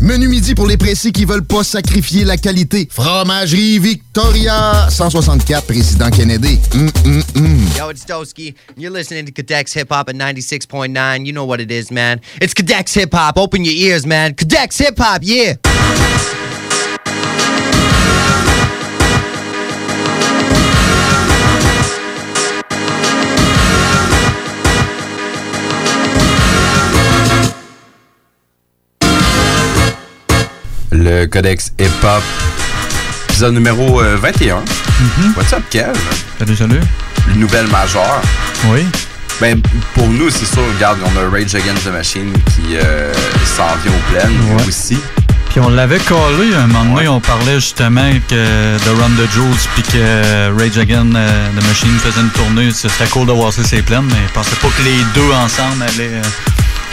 Menu midi pour les pressés qui veulent pas sacrifier la qualité. Fromagerie Victoria, 164 Président Kennedy. Mm, mm, mm. Yo, it's Doski. You're listening to Cadex Hip Hop at 96.9. You know what it is, man. It's Cadex Hip Hop. Open your ears, man. Cadex Hip Hop, yeah. Le Codex Hip Hop, épisode numéro euh, 21. What's up, Kev? Salut, salut. Une nouvelle majeure. Oui. Ben, pour nous, c'est sûr, regarde, on a Rage Against the Machine qui euh, s'en vient aux plaines Ouais. aussi. Puis on l'avait collé un moment donné, on parlait justement que de Run the Jules puis que Rage Again euh, The Machine faisait une tournée. Ce serait cool de voir ça ces plaines, mais je pensais pas que les deux ensemble allaient,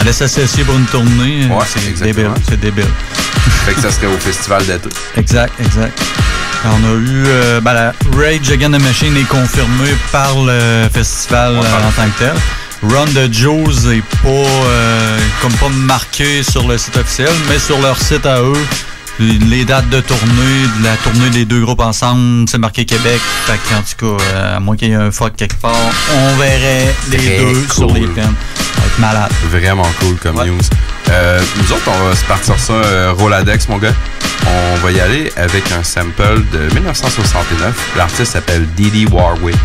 allaient s'associer pour une tournée. Ouais, c'est débile. C'est débile. Fait que ça serait au festival d'été. Exact, exact. On a eu euh, ben, la Rage Again the Machine est confirmée par le festival Ouais, euh, en tant que tel. Run the Joes est pas euh, comme pas marqué sur le site officiel, mais sur leur site à eux, les dates de tournée, de la tournée des deux groupes ensemble, c'est marqué Québec. Fait qu'en tout cas, euh, à moins qu'il y ait un fuck quelque part, on verrait les Très deux cool. sur les plaines. Ça va être malade. Vraiment cool comme Ouais. news. Euh, nous autres, on va se partir ça euh, Roladex, mon gars. On va y aller avec un sample de 1969. L'artiste s'appelle Didi Warwick.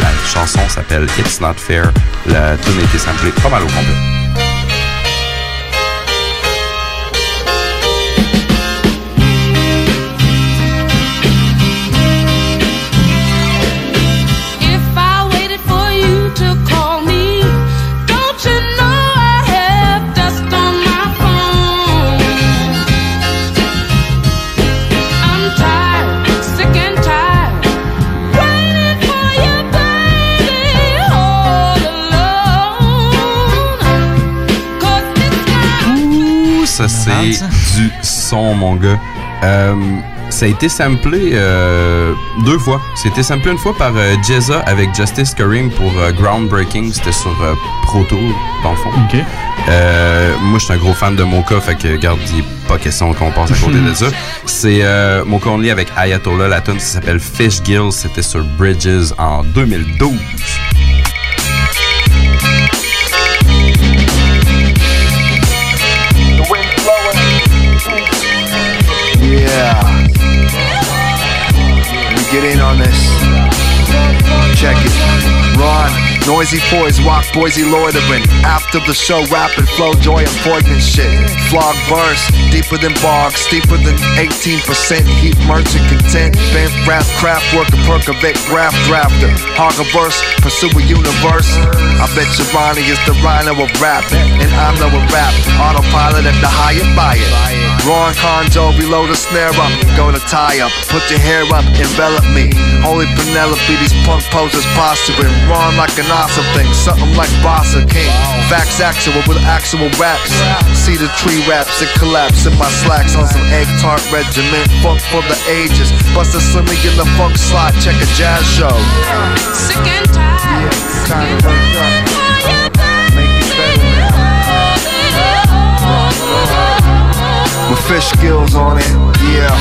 La chanson s'appelle It's Not Fair. La tune a été samplée pas mal au complet. Ça c'est du son, mon gars. Euh, ça a été samplé euh, deux fois. C'était samplé une fois par euh, Jezza avec Justice Kareem pour euh, Groundbreaking. C'était sur Pro Tour, dans le fond. Moi, je suis un gros fan de Mocha, fait que, garde, il pas question qu'on passe à côté de ça. C'est Mocha Only avec Ayatollah. La tune, ça s'appelle Fish Gills. C'était sur Bridges en 2012. Yeah. Get in on this. Check it. Ron, noisy boys, walk Boise loitering. After the show, rapid flow, joy and poignant shit. Flog verse, deeper than bog, steeper than 18%. Heat merchant content, bent rap, craft worker, percovate, graph drafter. Hog verse, pursue a universe. I bet Ronnie is the rhino of rap, and I'm no rap. Autopilot at the higher buy it. Ron Conjo, reload a snare up, go to tie up, put your hair up, envelop me. Holy Penelope, these punk posers posturing. Ron like an awesome thing, something like boss Bossa King. Facts actual with actual raps. See the tree raps that collapse in my slacks on some egg tart regiment. Funk for the ages. Bust a slimmy in the funk slot, check a jazz show. sick and tired. Time to wake up, make it better with fish gills on it. Yeah,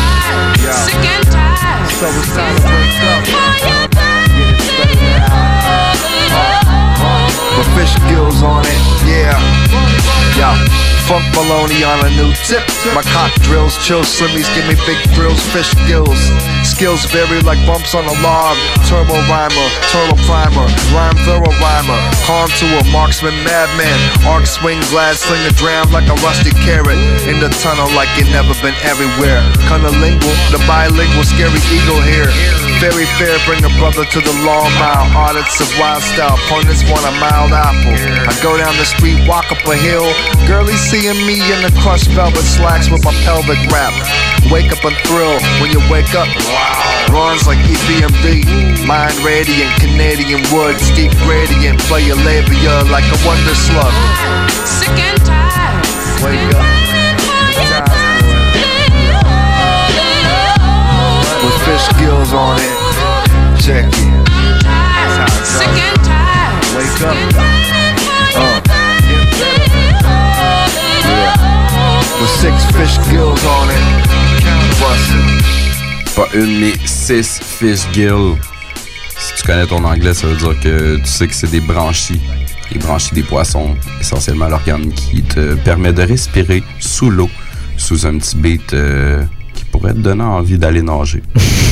yeah. Sick and tired. So it's time to wake up. With fish gills on it. Yeah, yeah. Funk baloney on a new tip. My cock drills, chill slimmies, give me big thrills, fish gills. Skills vary like bumps on a log. Turbo rhymer, turtle primer, rhyme thorough rhymer. Calm to a marksman, madman. Arc swing, glass sling a dram like a rusty carrot. In the tunnel like you never been everywhere. Cunnilingual, the bilingual, scary eagle here. Very fair, bring a brother to the long mile. Audits of wild style, opponents want a mild apple. I go down the street, walk up a hill. Girlie seeing me in the crushed velvet slacks with my pelvic wrap. Wake up and thrill when you wake up. Runs like E EPMD, mind radiant, Canadian woods, deep gradient, play your labia like a wonder slug. Sick and tired. Wake up, with fish gills on it. Check it, Sick and tired. wake up. With six fish Gills on it. Bust it. Pas une, mais six fish gills. Si tu connais ton anglais, ça veut dire que tu sais que c'est des branchies. Les branchies des poissons, essentiellement l'organe qui te permet de respirer sous l'eau, sous un petit beat euh, qui pourrait te donner envie d'aller nager.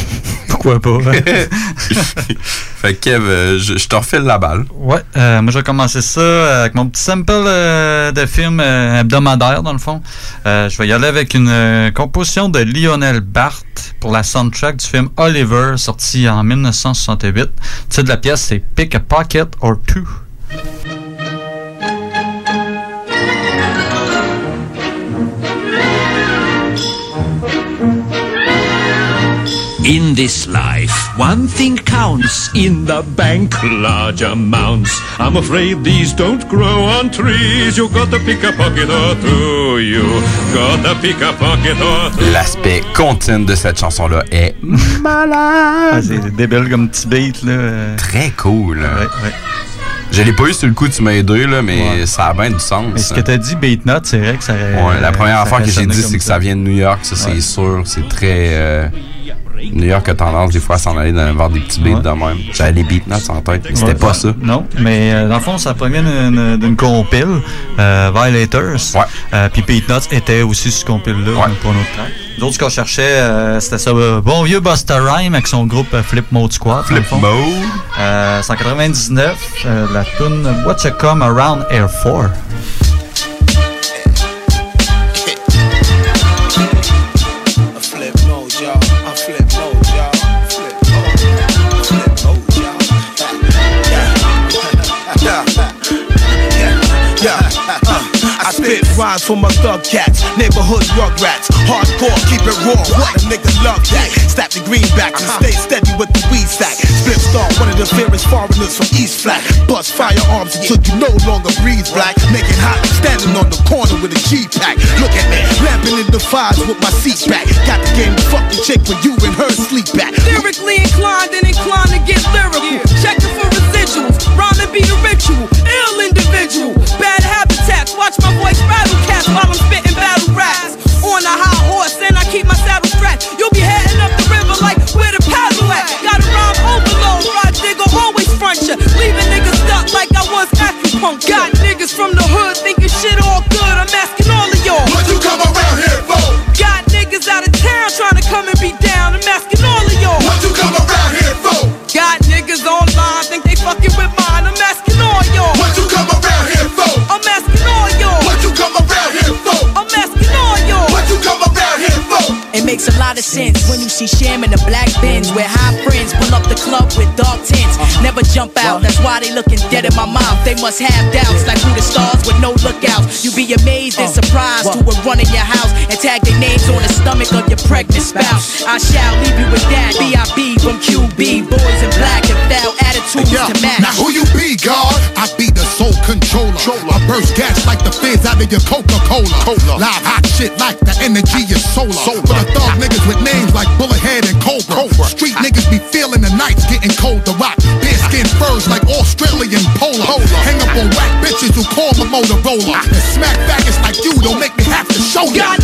Pourquoi pas? fait que Kev, euh, je, je te refile la balle. Ouais, euh, moi je vais commencer ça avec mon petit sample euh, de film euh, hebdomadaire dans le fond. Euh, je vais y aller avec une euh, composition de Lionel Barthes pour la soundtrack du film Oliver sorti en 1968. Le titre de la pièce c'est Pick a Pocket or Two. In this life, one thing counts. In the bank, large amounts. I'm afraid these don't grow on trees. You gotta pick a pocket or two. You gotta pick a pocket or two. L'aspect content de cette chanson-là est Ah, c'est débile comme petit beat là. euh. très cool. Ouais, ouais. Je l'ai pas eu sur le coup, tu m'as aidé, là, mais Ouais. ça a bien du sens. Mais ce que t'as dit, Beatnut, c'est vrai que ça Ouais, la première affaire que j'ai dit, c'est que ça vient de New York, ça c'est Ouais. sûr. C'est très. euh, New York a tendance des fois à s'en aller dans, des petits beats ouais. de même. J'avais des beatnuts en tête, mais c'était pas ça. Non, mais euh, dans le fond, ça provient d'une, compile, euh, Violators. Ouais. Euh, puis Beatnuts était aussi ce compile-là pour notre track. D'autres qu'on cherchait, euh, c'était ça, bon vieux Buster Rhyme avec son groupe Flip Mode Squad. Flip Mode. 199, la tune What's a Come Around Air 4. I spit rhymes for my thug cats, neighborhood rugrats, hardcore, keep it raw. What a nigga love that. Stack the greenbacks and stay steady with the weed sack. Split star, one of the fairest foreigners from East Flat. Bust firearms until you no longer breathe black. Make it hot, standing on the corner with a G pack. Look at me, lamping in the fives with my seat back. Got the game to fuck the chick when you and her sleep Sham in the black bins where high friends pull up the club with dark tints. Never jump out, that's why they looking dead in my mouth. They must have doubts like who the stars with no lookouts. You be amazed and surprised who would run in your house and tag their names on the stomach of your pregnant spouse. I shall leave you with that. B.I.B. from QB, boys in black and foul attitudes Yeah. to match. Now who you be, God? I be the soul controller. I burst gas like the fizz out of your Coca-Cola. Cola. Live hot shit like the energy is solar. For getting cold to rock. Bear skin furs like Australian polar. Hang up on whack bitches who call the Motorola. And smack faggots like you don't make me have to show ya.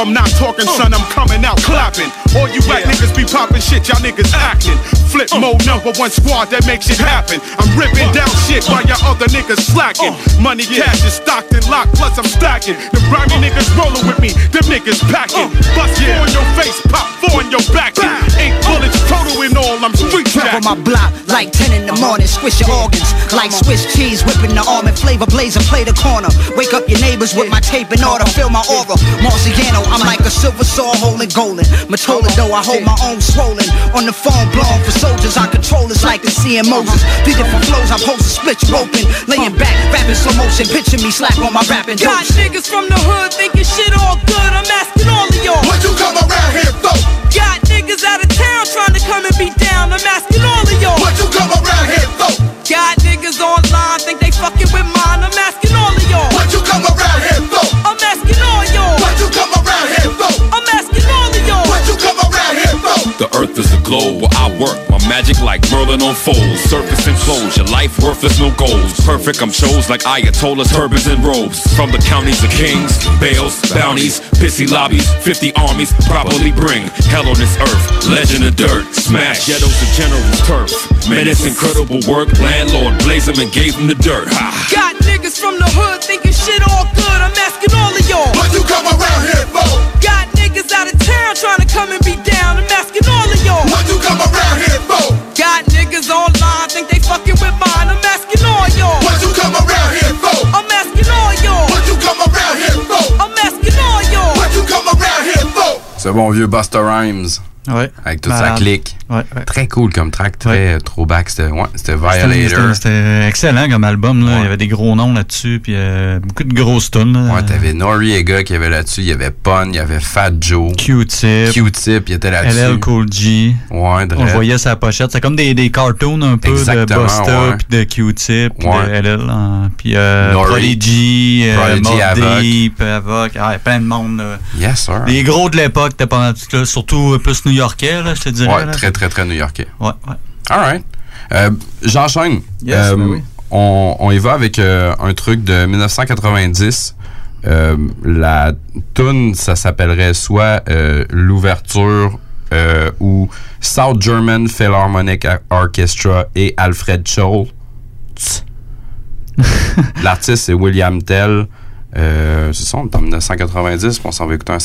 I'm not talking, son, I'm coming out clapping. All you whack niggas be popping shit, y'all niggas acting. Flip uh. mode, number one squad that makes it happen. I'm ripping uh. down shit while y'all other niggas slacking. Uh. Money, cash is stocked and locked, plus I'm stacking. The grimy niggas rolling with me, them niggas packing. Bust four in your face, pop four in your back. Eight bullets total in all, I'm street Trap on my block like 10 in the morning. Squish your organs like Swiss cheese. Whipping the almond flavor blazer. Play the corner. Wake up your neighbors with my tape in order. Fill my aura. Marciano, I'm like a silver saw holding golden. Matola though, I hold my own swollen. On the phone blown for soldiers. I control it's like the seeing Moses. Three different flows. I'm supposed to split you open. Laying back, rapping slow motion. Picture me slap on my rapping Got dose. niggas from the hood thinking shit all good. I'm asking all of y'all. What you come around here for? Got niggas out of Come and be down, I'm asking all of y'all. What you come around here for? Got niggas online, think they fucking with my. Falling on foes. Surface and close, your life worthless, no goals. Perfect, I'm chose like Ayatollahs, turbans, and robes. From the counties of kings, bales, bounties, pissy lobbies, 50 armies properly bring hell on this earth. Legend of dirt, smash ghettos and generals turf. Man, it's incredible work. Landlord blaze 'em and gave him the dirt. Ha. Got niggas from the hood thinking shit all good. I'm asking all of y'all. What you come around here for? Got niggas out of town trying to come and be down. Fucking with mine. I'm asking all y'all. What you come around here for? I'm asking all y'all. What you come around here for? I'm asking all y'all. What you come around here for? Ce bon vieux Buster Rhymes. Ouais. Avec toute sa Malade. clique. Ouais, ouais. Très cool comme track, très euh, throwback. C'était ouais, c'était C'était- Violator. C'était excellent comme album. Là. Il y avait des gros noms là-dessus, puis euh, beaucoup de grosses tunes. Ouais, t'avais Noriega qui avait là-dessus, il y avait Pun, il y avait Fat Joe. Q-Tip. Q-Tip, il était là-dessus. LL Cool G. Ouais, On voyait sa pochette. C'est comme des, des cartoons un peu Exactement, de Busta, puis de Q-Tip, puis de LL. hein. Puis euh. Prodigy, euh, Prodigy, Havoc. Deep, Havoc. Ah, plein de monde. là. Yes, sir. Les gros de l'époque, t'es pas là, surtout plus new-yorkais, là, je te dirais. Ouais, là. très, très, très new-yorkais. Ouais, ouais. Alright. Euh, J'enchaîne. Yes, Euh, ben oui. on, on y va avec euh, un truc de 1990. Euh, la tune, ça s'appellerait soit euh, l'ouverture ou South German Philharmonic Orchestra et Alfred Schultz. L'artiste, c'est William Tell. C'est ça, on est en 1990, puis on s'en va écouter un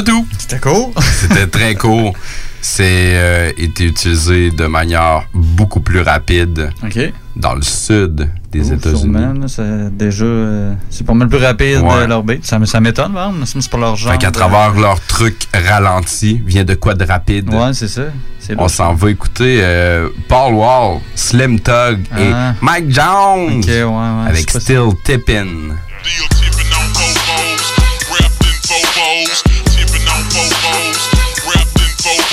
déjà tout. C'était cool. C'était très court. C'est euh, été utilisé de manière beaucoup plus rapide OK. dans le sud des États-Unis. c'est déjà, euh, c'est pas mal plus rapide Ouais. euh, leur beat. Ça, ça m'étonne, C'est pas leur genre. Fait qu'à travers leur truc ralenti, vient de quoi de rapide? Ouais, c'est ça. C'est On s'en va écouter euh, Paul Wall, Slim Tug Ah. et Mike Jones Ok, ouais, ouais. avec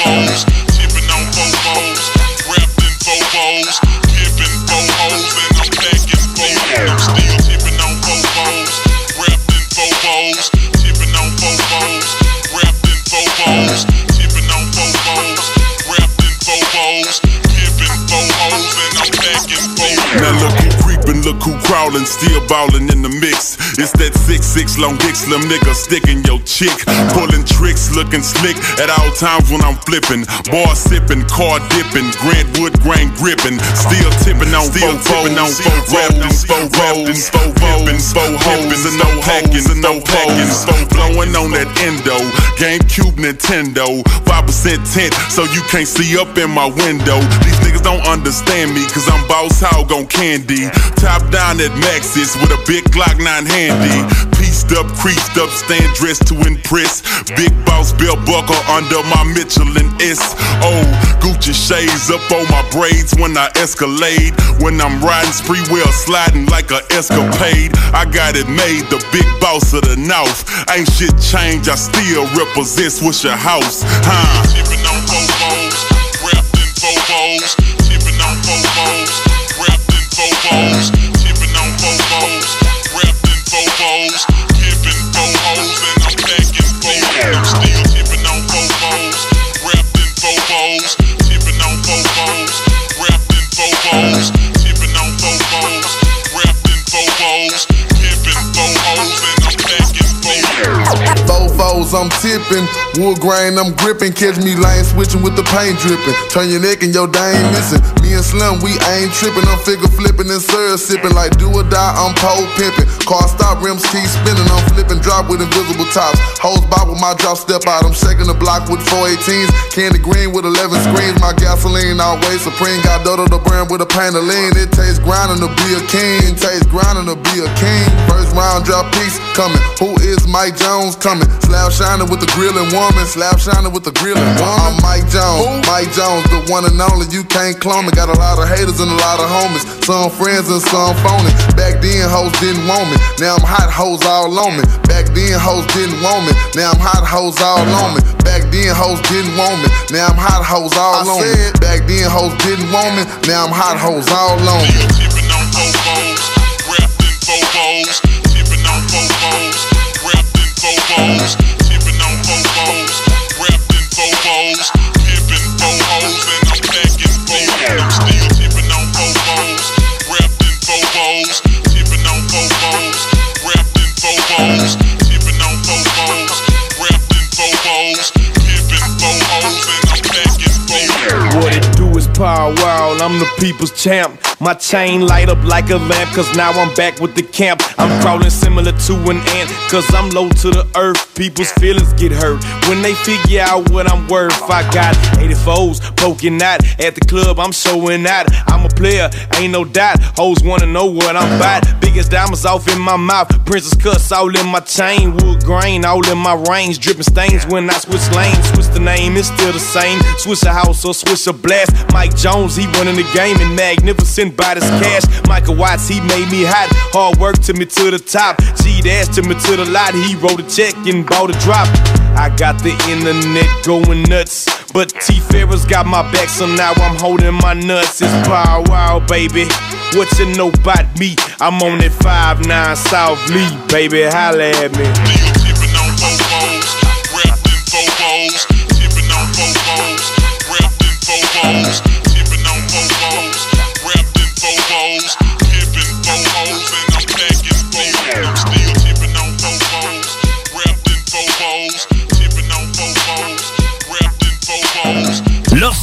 hoes, tipping on bobos, wrapped in bobos, giving bobos, and I'm packing bobos. I'm still tipping on bobos, wrapped in bobos, tipping on bobos, wrapped in bobos, tipping on bobos, wrapped in bobos, giving bobos, and I'm packing bobos look who crawlin', still ballin' in the mix. It's that six six long dick slim nigga sticking your chick, pulling tricks, looking slick at all times when I'm flippin'. Bar sippin', car dippin', Grant Wood grain grippin', still tippin' on still tippin' on four rolls, four rolls, four rolls, four hoes, and no packin', and no packin', four blowin' on that endo, GameCube Nintendo, five percent tint, so you can't see up in my window. These niggas don't understand me, cause I'm boss hog on candy. Top down at Maxis with a big Glock 9 handy. Pieced up, creased up, stand dressed to impress. Big boss belt buckle under my Michelin S. Oh, Gucci shades up on my braids when I escalade. When I'm riding spree wheel sliding like a escapade. I got it made, the big boss of the north. Ain't shit changed, I still represent what's your house, huh? Tipping on Bobos, wrapped in Bobos, tipping on Bobos, wrapped in Bobos, Fofos, I'm tipping. Wood grain, I'm gripping. Catch me lane switching with the paint dripping. Turn your neck and your day ain't missing. Me and Slim, we ain't tripping. I'm figure flipping and syrup sipping. Like do or die, I'm pole pimping. Car stop, rims keep spinning. I'm flipping drop with invisible tops. Hose bob with my drop step out. I'm shaking the block with 418s. Candy green with 11 screens. My gasoline always supreme. Got Dodo the brand with a pain of lean. It tastes grinding to be a king. Tastes grinding to be a king. First round drop piece coming. Who is Mike Jones coming? Slab shining with the grilling woman. Slab shining with the grilling woman. I'm Mike Jones. Mike Jones, the one and only. You can't clone me. Got a lot of haters and a lot of homies. Some friends and some phony. Back then, hoes didn't want me. Now I'm hot hoes all on me. Back then, hoes didn't want me. Now I'm hot hoes all on me. Back then, hoes didn't want me. Now I'm hot hoes all on me. Back then, hoes didn't want me. Now I'm hot hoes all on me. Tipping on Vovos, wrapped in Vovos, tipping on Vovos, wrapped in Vovos, power wow, I'm the people's champ. My chain light up like a lamp, cause now I'm back with the camp. I'm crawling similar to an ant, cause I'm low to the earth. People's feelings get hurt when they figure out what I'm worth. I got 84s poking out at the club, I'm showing out. I'm a player, ain't no doubt. Hoes wanna know what I'm about. Biggest diamonds off in my mouth, princess cuts all in my chain. Wood grain all in my range, dripping stains when I switch lanes. Switch the name, it's still the same. Switch a house or switch a blast. Mike Jones, he running the game and magnificent by this cash. Michael Watts, he made me hot. Hard work took me to the top. G dash took me to the lot. He wrote a check and bought a drop. I got the internet going nuts. But T Ferris got my back, so now I'm holding my nuts. It's power wow, baby. What you know about me? I'm on that 5-9 South Lee, baby. Holla at me. Tipping on Vovos, tipping on Vovos, wrapped in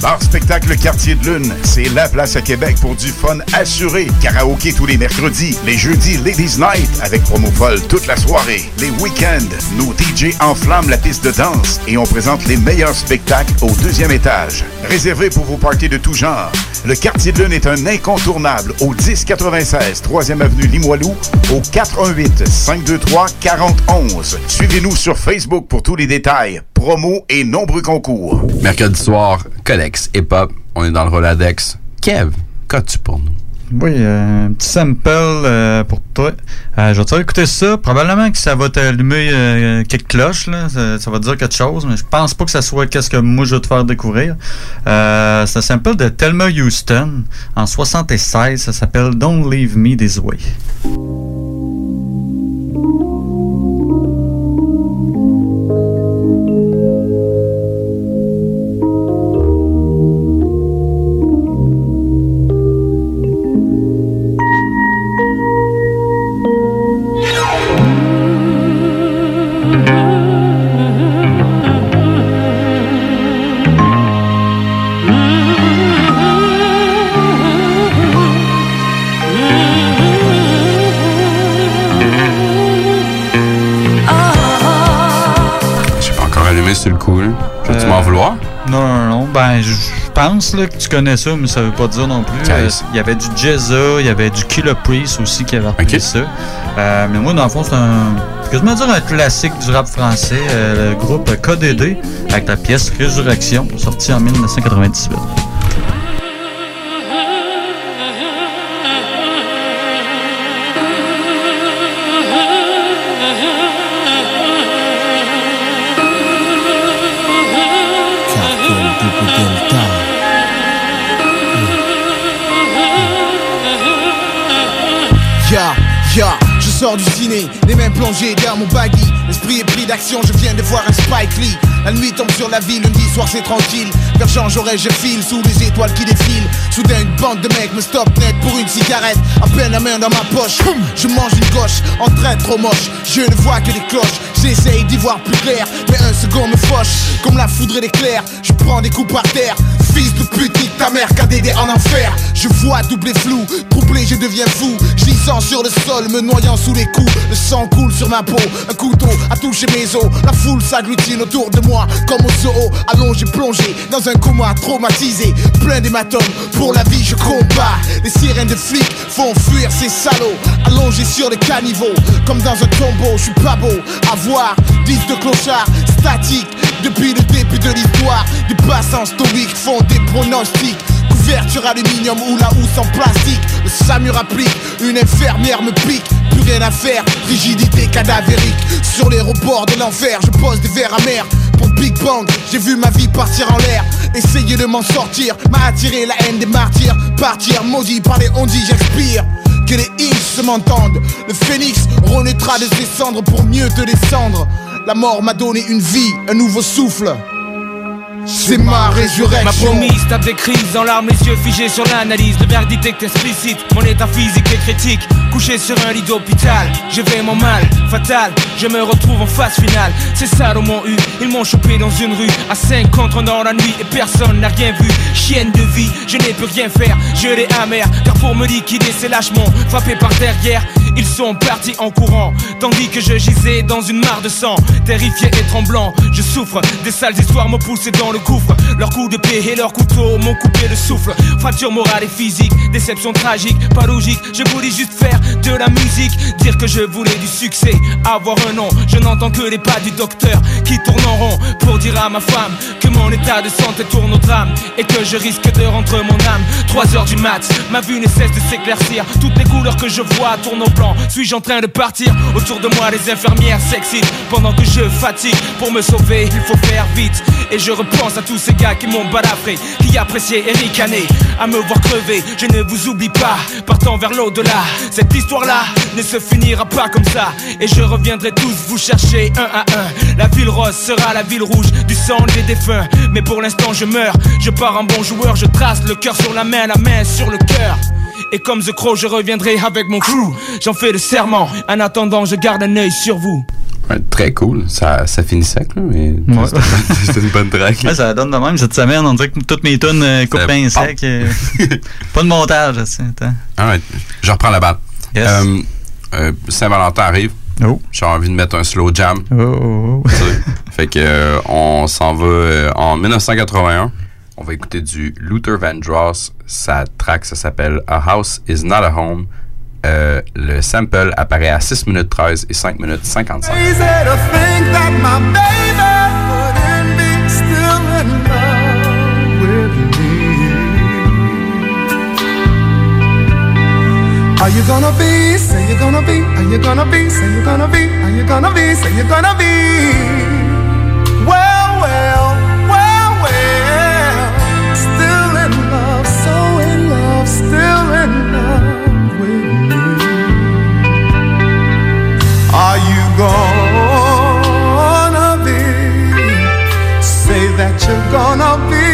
Bar Spectacle Quartier de Lune, c'est la place à Québec pour du fun assuré. Karaoké tous les mercredis, les jeudis Ladies Night avec promo folle toute la soirée. Les week-ends, nos DJ enflamment la piste de danse et on présente les meilleurs spectacles au deuxième étage. Réservé pour vos parties de tout genre. Le Quartier de Lune est un incontournable au 1096 3e avenue Limoilou au 418 523 4011. Suivez-nous sur Facebook pour tous les détails, promos et nombreux concours. Mercredi soir, Codex Hip Hop, on est dans le Roladex. Kev, qu'as-tu pour nous? Oui, euh, un petit sample euh, pour toi. Euh, je vais te faire écouter ça. Probablement que ça va t'allumer quelques cloches. Là. Ça, va te dire quelque chose, mais je pense pas que ça soit qu'est-ce que moi je vais te faire découvrir. C'est un sample de Thelma Houston en 76. Ça s'appelle Don't Leave Me This Way. Sur le coup, là. Tu Euh, m'en vouloir? Non, non, non. Ben, je pense là, que tu connais ça, mais ça veut pas dire non plus. Euh, Il y avait du Jezza, il y avait du Killer Priest aussi qui avait repris ça. Euh, mais moi, dans le fond, c'est un. Quasiment dire un classique du rap français, euh, le groupe KDD, avec la pièce Résurrection, sortie en 1998. Sors du ciné, les mains plongées dans mon baggy. L'esprit est pris d'action, je viens de voir un Spike Lee. La nuit tombe sur la ville, lundi soir c'est tranquille. Vers Jaurès, je file sous les étoiles qui défilent. Soudain, une bande de mecs me stoppe net pour une cigarette. À peine la main dans ma poche, je mange une gauche en train trop moche. Je ne vois que des cloches. J'essaye d'y voir plus clair, mais un second me fauche. Comme la foudre et l'éclair, je prends des coups par terre. Fils de pute, ta mère, KDD en enfer. Je vois doublé flou, troublé, je deviens fou. Glissant sur le sol, me noyant sous les coups. Le sang coule sur ma peau, un couteau a touché mes os. La foule s'agglutine autour de moi, comme au zoo. Allongé, plongé dans un coma traumatisé. Plein d'hématomes, pour la vie je combats. Les sirènes de flics font fuir ces salauds. Allongé sur les caniveaux, comme dans un tombeau. Je suis pas beau à voir, 10 de clochards statiques. Depuis le début de l'histoire, des passants stoïques font des pronostics. Couverture aluminium ou la housse en plastique. Le SAMUR applique, une infirmière me pique. Plus rien à faire, rigidité cadavérique. Sur les rebords de l'enfer, je pose des verres amers. Pour Big Bang, j'ai vu ma vie partir en l'air. Essayer de m'en sortir m'a attiré la haine des martyrs. Partir, maudit par les ondits, j'expire. Que les Inks se m'entendent. Le phénix renaîtra de ses cendres pour mieux te descendre. La mort m'a donné une vie, un nouveau souffle. C'est ma résurrection. Ma promise tape des crises en larmes, les yeux figés sur l'analyse. Le verdict est explicite, mon état physique est critique. Couché sur un lit d'hôpital, je vais mon mal, fatal. Je me retrouve en phase finale. Ces salauds m'ont eu, ils m'ont chopé dans une rue. À 5 contre dans la nuit et personne n'a rien vu. Chienne de vie, je n'ai pu rien faire. Je l'ai amer, car pour me liquider, c'est lâchement. Frappé par derrière, ils sont partis en courant. Tandis que je gisais dans une mare de sang. Terrifié et tremblant, je souffre. Des sales histoires m'ont poussé dans le gouffre. Leurs coups de pied et leurs couteaux m'ont coupé le souffle. Fracture morale et physique, déception tragique, pas logique. Je voulais juste faire de la musique, dire que je voulais du succès, avoir un nom. Je n'entends que les pas du docteur qui tournent en rond pour dire à ma femme que mon état de santé tourne au drame et que je risque de rentrer mon âme. 3 heures du mat, ma vue ne cesse de s'éclaircir. Toutes les couleurs que je vois tournent au Suis-je en train de partir Autour de moi, les infirmières s'excitent pendant que je fatigue. Pour me sauver, il faut faire vite. Et je repense à tous ces gars qui m'ont balafré, qui appréciaient et ricané. À me voir crever, je ne vous oublie pas. Partant vers l'au-delà, cette histoire-là ne se finira pas comme ça. Et je reviendrai tous vous chercher un à un. La ville rose sera la ville rouge du sang des défunts. Mais pour l'instant, je meurs. Je pars en bon joueur, je trace le cœur sur la main, la main sur le cœur. Et comme The Crow, je reviendrai avec mon crew. J'en fais le serment. En attendant, je garde un œil sur vous. Ouais, très cool. Ça, ça finit sec, là, mais c'était une bonne track. Ouais, ça donne de même cette semaine. On dirait que toutes mes tunes euh, coupent bien sec. euh, pas de montage. c'est-. Ah ouais, je reprends la balle. Euh, euh, Saint-Valentin arrive. Oh. J'ai envie de mettre un slow jam. Oh. Tu sais. fait que euh, on s'en va euh, en 1981. On va écouter du Luther Vandross. Sa track, ça s'appelle A House Is Not a Home. Euh, le sample apparaît à 6 minutes 13 et 5 minutes 55. Easy to think that my baby wouldn't be still in love with me? Are you gonna be? Say you're gonna be. Are you gonna be? Say you're gonna be. Are you gonna be? Say you're gonna be? Well, well, still in love with me. Are you gonna be? Say that you're gonna be?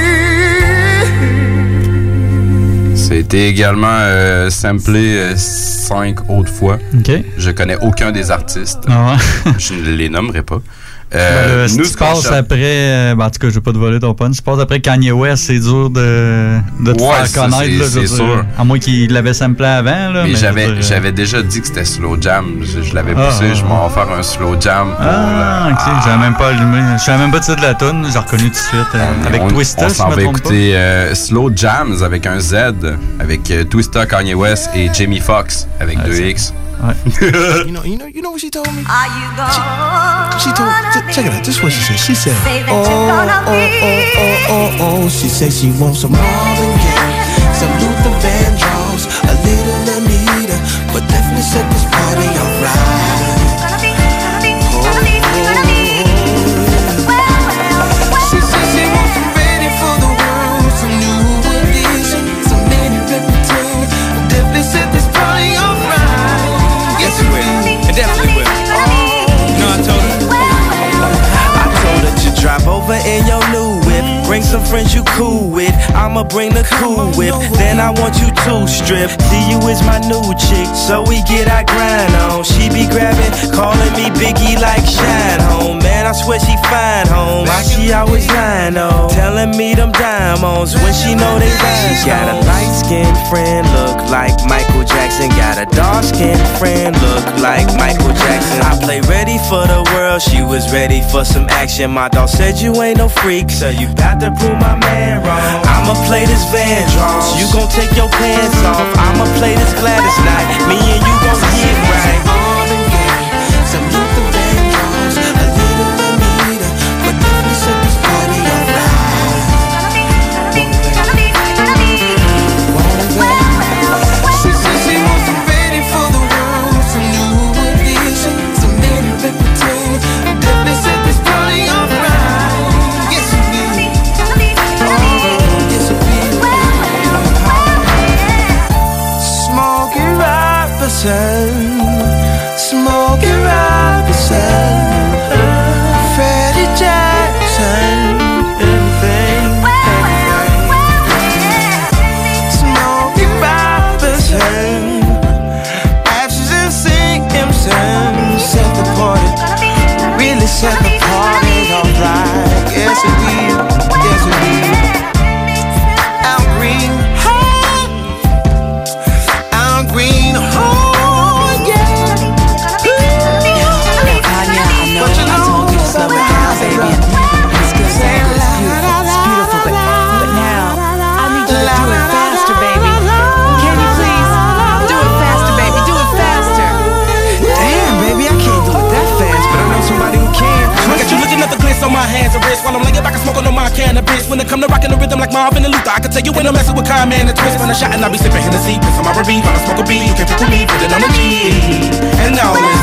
C'était également euh, samplé 5 autres fois. OK. Je connais aucun des artistes. Ah Je ne les nommerai pas. Ben, Euh, si nous, tu passes après, euh, ben, en tout cas, je vais pas te voler ton punch. Tu passes après Kanye West, c'est dur de, de te Ouais, faire connaître. c'est- sûr. À moins qu'il l'avait samplé avant. Là, Mais, mais je j'avais, déjà dit que c'était slow jam. Je, je l'avais Ah, poussé, ah, je m'en vais faire un slow jam. Pour, Ah, ok, j'avais même pas allumé. Je savais même pas de la tune, j'ai reconnu tout de suite. euh, avec on, Twista, on s'en va écouter euh, Slow Jams avec un Z, avec euh, Twista, Kanye West et Jamie Foxx avec 2X. you know, you know, you know what she told me? Are you gonna She told. ch- Check it out. This is what she said. She said, "Oh, oh, oh, oh, oh, oh." She said she wants some Marvin Gaye, some Luther Vandross, a little Anita, but definitely set this party alright. Drop over in your new. Bring some friends you cool with. I'ma bring the cool whip. Then I want you to strip. See you is my new chick, so we get our grind on. She be grabbing, calling me Biggie like Shine Home. Man, I swear she fine home. Why she always lying on? Telling me them diamonds when she know they rhyme. Got a light skinned friend, look like Michael Jackson. Got a dark skinned friend, look like Michael Jackson. I play ready for the world, she was ready for some action. My dog said you ain't no freak, so you got to prove my man wrong. I'ma play this Vandross, you gon' take your pants off. I'ma play this Gladys night, me and when I'm messing with Kyle, man, and twist. When I shot and I be sipping Hennessy, piss on my R&B, while I smoke a B. You can pick with me, put it on the G. And now it's...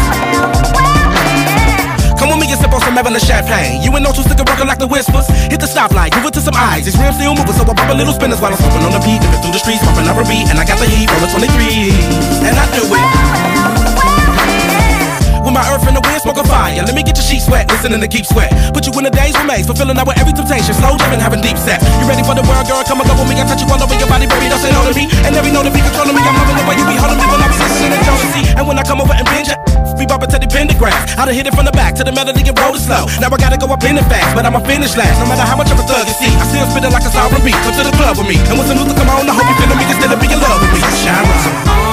Come with me and sip on some Evelyn champagne. You ain't no two sticker rockin' like the whispers. Hit the stoplight, move it to some eyes. It's real still moving, so I pop a little spinners while I'm smoking on the beat. Dipping through the streets, popping up a beat, and I got the heat, rollin' 23. And I do it. My earth and the wind, smoke a fire. Let me get your sheets wet, listening to keep sweat. Put you in the days remains, fulfilling out with every temptation. Slow jamming, having deep sex. You ready for the world, girl? Come and go with me. I touch you all over your body, baby. Don't say no to me. And every note to be controlling me. I'm loving the way you be holding me when I be listening to jealousy. And when I come over and binge it, be bumping to the pentagram. I done hit it from the back to the melody and roll it slow. Now I gotta go up in it fast, but I'ma finish last. No matter how much of a thug you see, I still spit it like a sovereign beat. Come to the club with me. And when some Luther come on, I hope you feeling me instead of be in love with me. Shine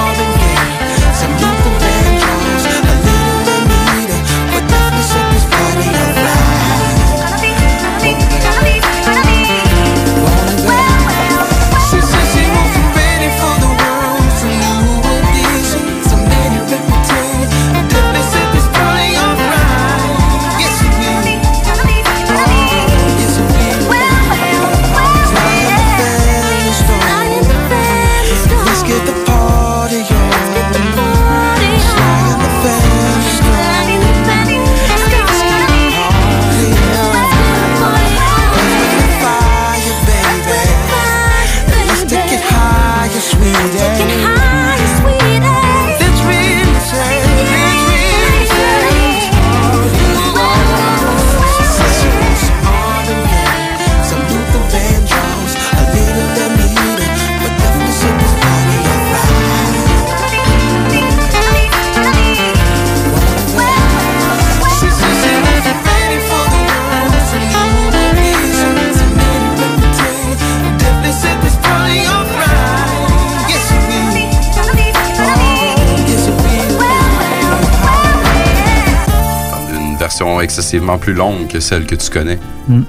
excessivement plus longue que celle que tu connais. Mm.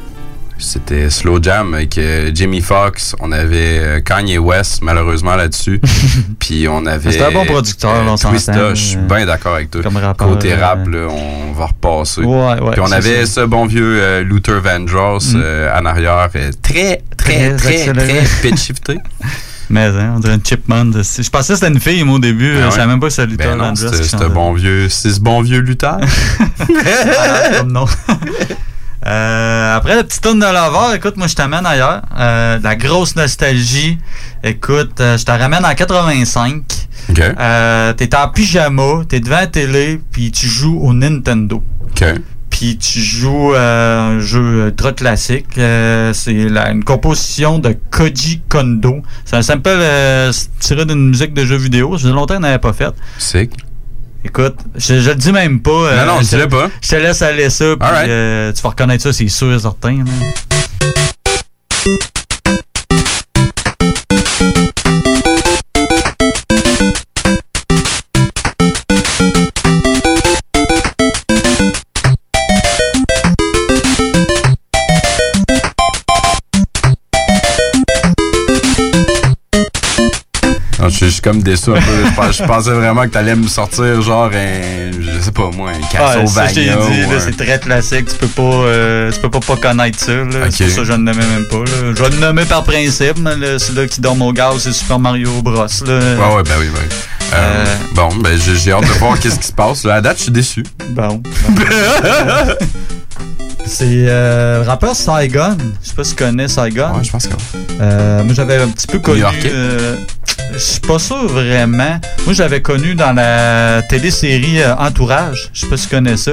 C'était Slow Jam avec euh, Jimmy Fox. On avait euh, Kanye West, malheureusement, là-dessus. Puis on avait. C'était un bon producteur, là, on s'entend, je suis euh, bien d'accord avec toi. comme rappeur, Côté euh, rap, là, on va repasser. Ouais, ouais, Puis on avait ça. ce bon vieux euh, Luther Vandross Mm. euh, en arrière, euh, très, très, Très très, très pitch shifté. Mais hein, on dirait une chipmunk. de- Je pensais que c'était une fille, moi, au début. Ah Je savais même pas que c'était Luther Ben c'était chantait. bon vieux, c'est ce bon vieux Luther. Ah, comme non. Euh, après le petit tourne de l'avant, écoute, moi je t'amène ailleurs. Euh, la grosse nostalgie. Écoute, euh, je te ramène en 85. OK. Euh, t'es en pyjama, t'es devant la télé, puis tu joues au Nintendo. OK. Puis tu joues à un jeu très classique. Euh, c'est la- une composition de Koji Kondo. C'est un sample euh, tiré d'une musique de jeu vidéo. Ça faisait longtemps qu'on n'avait pas fait. Sick. Écoute, je, je le dis même pas. euh, Non, non, je dis-le pas. Je te laisse aller ça, puis euh, tu vas reconnaître ça, c'est sûr et certain. là. Je suis comme déçu un peu. Je pensais vraiment que t'allais me sortir genre un, je sais pas moi, un dit, Castlevania. un- c'est très classique. Tu peux pas, euh, tu peux pas, pas connaître ça. là. C'est pour ça que je le nommais même pas. là. Je vais le nommer par principe, mais là, celui-là qui dorme au gaz, c'est Super Mario Bros. Là. Ouais, ouais, ben oui, ben oui. Euh, Bon, ben j'ai hâte de voir qu'est-ce qui se passe. Là, à date, je suis déçu. Bon. C'est euh, le rappeur Saigon. Je sais pas si tu connais Saigon. Ouais, je pense que Euh, moi, j'avais un petit peu connu. Euh, je suis pas sûr vraiment. Moi, je l'avais connu dans la télésérie euh, Entourage. Je sais pas si tu connais ça.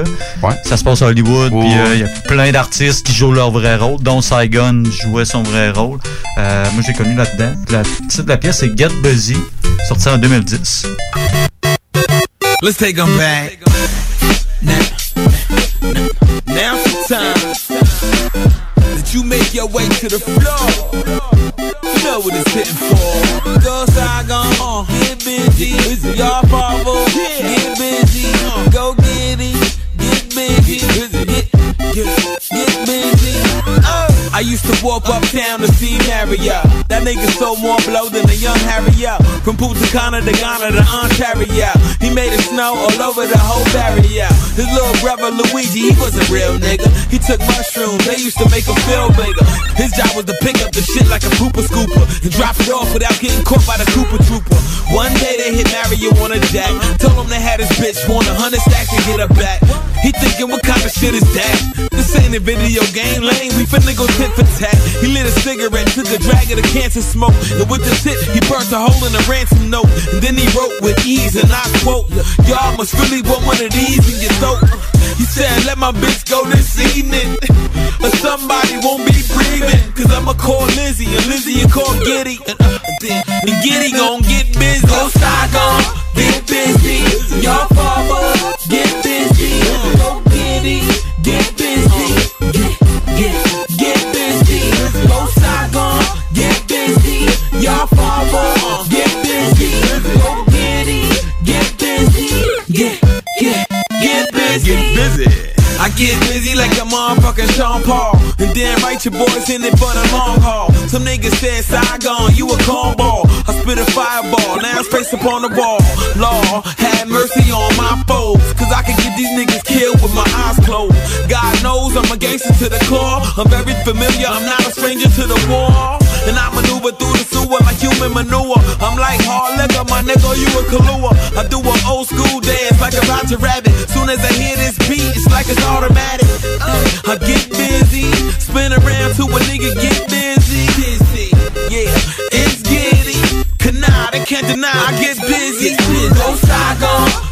Ça se passe à Hollywood. Puis euh, il y a plein d'artistes qui jouent leur vrai rôle, dont Saigon jouait son vrai rôle. Euh, moi, j'ai connu là-dedans. Le titre de la pièce, c'est Get Busy, sorti en 2010. Let's take them back. Now, that you make your way to the floor. You know what it's hitting for. Go Saigon, uh, get busy. Y'all Bravo, get busy. Go get it, get busy. Get, get, get busy. Oh. I used to walk uptown to see Mario. That nigga so more blow than a young Harriet. From Punta Cana to Ghana to Ontario. He made it snow all over the whole barrier. His little brother Luigi, he was a real nigga. He took mushrooms, they used to make him feel bigger. His job was to pick up the shit like a pooper scooper and drop it off without getting caught by the Cooper Trooper. One day they hit Mario on a jack. Told him they had his bitch want a hundred stacks to get her back. He thinking, what kind of shit is that? This ain't a video game lane. We finna go tit for tat. He lit a cigarette, took a drag of the cancer smoke, and with the tip, he burnt a hole in a ransom note. And then he wrote with ease, and I quote, Y'all must really want one of these in your throat. He said, Let my bitch go this evening, or somebody won't be breathing. Cause I'ma call Lizzie, and Lizzie will call Giddy, and, uh, and Giddy gon' get busy. Go Saigon, get busy. Y'all Get, get, get busy. Get busy. I get busy like a motherfucking Sean Paul. And then write your boys in it for the long haul. Some niggas said Saigon, you a cornball. I spit a fireball, now it's face upon the wall. Law, had mercy on my foes. Cause I can get these niggas killed with my eyes closed. God knows I'm a gangster to the core. I'm very familiar, I'm not a stranger to the war. And I maneuver through the sewer like human manure. I'm like hard liquor, my nigga, you a Kahlua. I do an old school dance like a Roger Rabbit. Soon as I hear this beat, it's like it's automatic. I get busy, spin around to a nigga get busy. Yeah, it's giddy. Canard, they can't deny, I get busy. Go Saigon,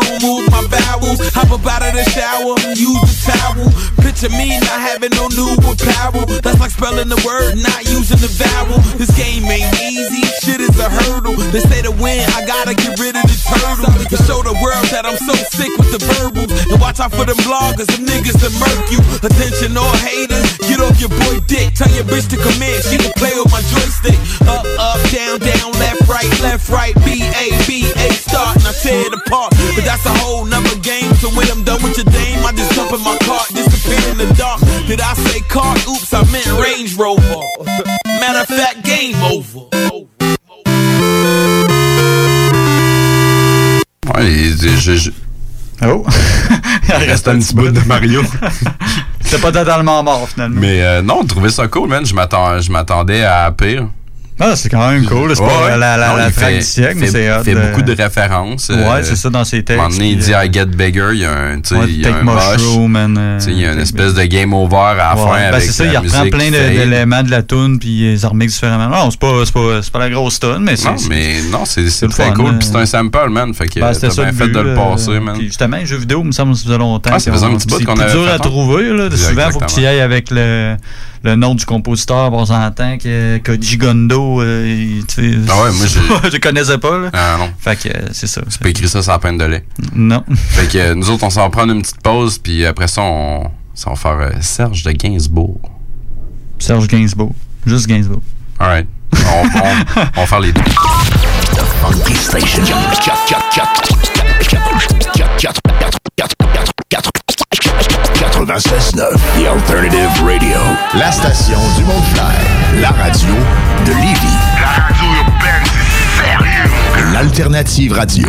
bathroom, move my bowels, hop up out of the shower, use the towel. Picture me not having no new apparel. That's like spelling the word, not using the vowel. This game ain't easy, shit is a hurdle. They say to win, I gotta get rid of the turtle. To show the world that I'm so sick with the verbals. And watch out for them bloggers, them niggas that murk you. Attention all haters, get off your boy dick. Tell your bitch to come in, she can play with my joystick. Up, up, down, down, left, right, left, right, B, A, B, A, start, and I tear it apart. But that's a whole nother game. So when I'm done with your dame, I just jump in my car, disappear in the dark. Did I say car? Oops, I meant Range Rover. Matter of fact, game over. Ouais, je- je- Oh! Il reste un petit bout de Mario. C'était pas totalement mort finalement. Mais euh, non, on trouvait ça cool, man. Je m'attendais à pire. Ah, c'est quand même cool. C'est pas Ouais, la, la, Non, la il track fait- du siècle, mais c'est hot fait de- beaucoup de références. Ouais, c'est ça, dans ses textes, À un moment donné, il dit euh, I get bigger. Il y a un, Ouais, il y a un. Mushroom euh, il y a une espèce de game over à la fin ben, c'est ça, il reprend plein d'éléments de la tune puis il les remixe différemment. Non, c'est pas, c'est pas, c'est pas la grosse tune, mais c'est. Non, mais non, c'est c'est très cool. euh. Puis c'est un sample, man. Fait que Ben, t'as bien fait de le euh, passer, man. justement, les jeux vidéo, il me semble ça faisait longtemps. Ah, ça faisait un petit bout c'est qu'on avait dur à hein? trouver. Là. Souvent, il faut que tu y ailles avec le, le nom du compositeur. Bon, on s'entend que Koji Gondo, euh, tu sais, Ah ouais, moi, j'ai- je connaissais pas. Là. Ah non. Fait que euh, c'est ça. Tu peux écrire ça la peine de lait. Non. Fait que euh, nous autres, on s'en va prendre une petite pause, puis après ça, on, ça va faire euh, Serge de Gainsbourg. Serge Gainsbourg. Juste Gainsbourg. Alright. On, on, on va faire les deux. 96.9 The Alternative Radio. La station du Mont Clair. La radio de Lévis. La radio urbaine, c'est sérieux. L'Alternative Radio.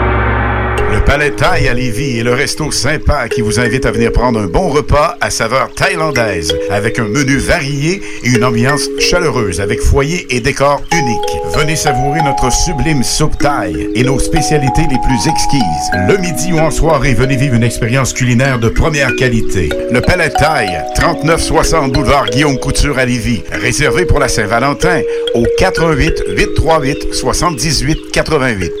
Palais Thaï à Lévis est le resto sympa qui vous invite à venir prendre un bon repas à saveur thaïlandaise avec un menu varié et une ambiance chaleureuse avec foyer et décor unique. Venez savourer notre sublime soupe thaï et nos spécialités les plus exquises. Le midi ou en soirée, venez vivre une expérience culinaire de première qualité. Le Palais Thaï, 3960 boulevard Guillaume Couture à Lévis. Réservé pour la Saint-Valentin au 88 838 78 88.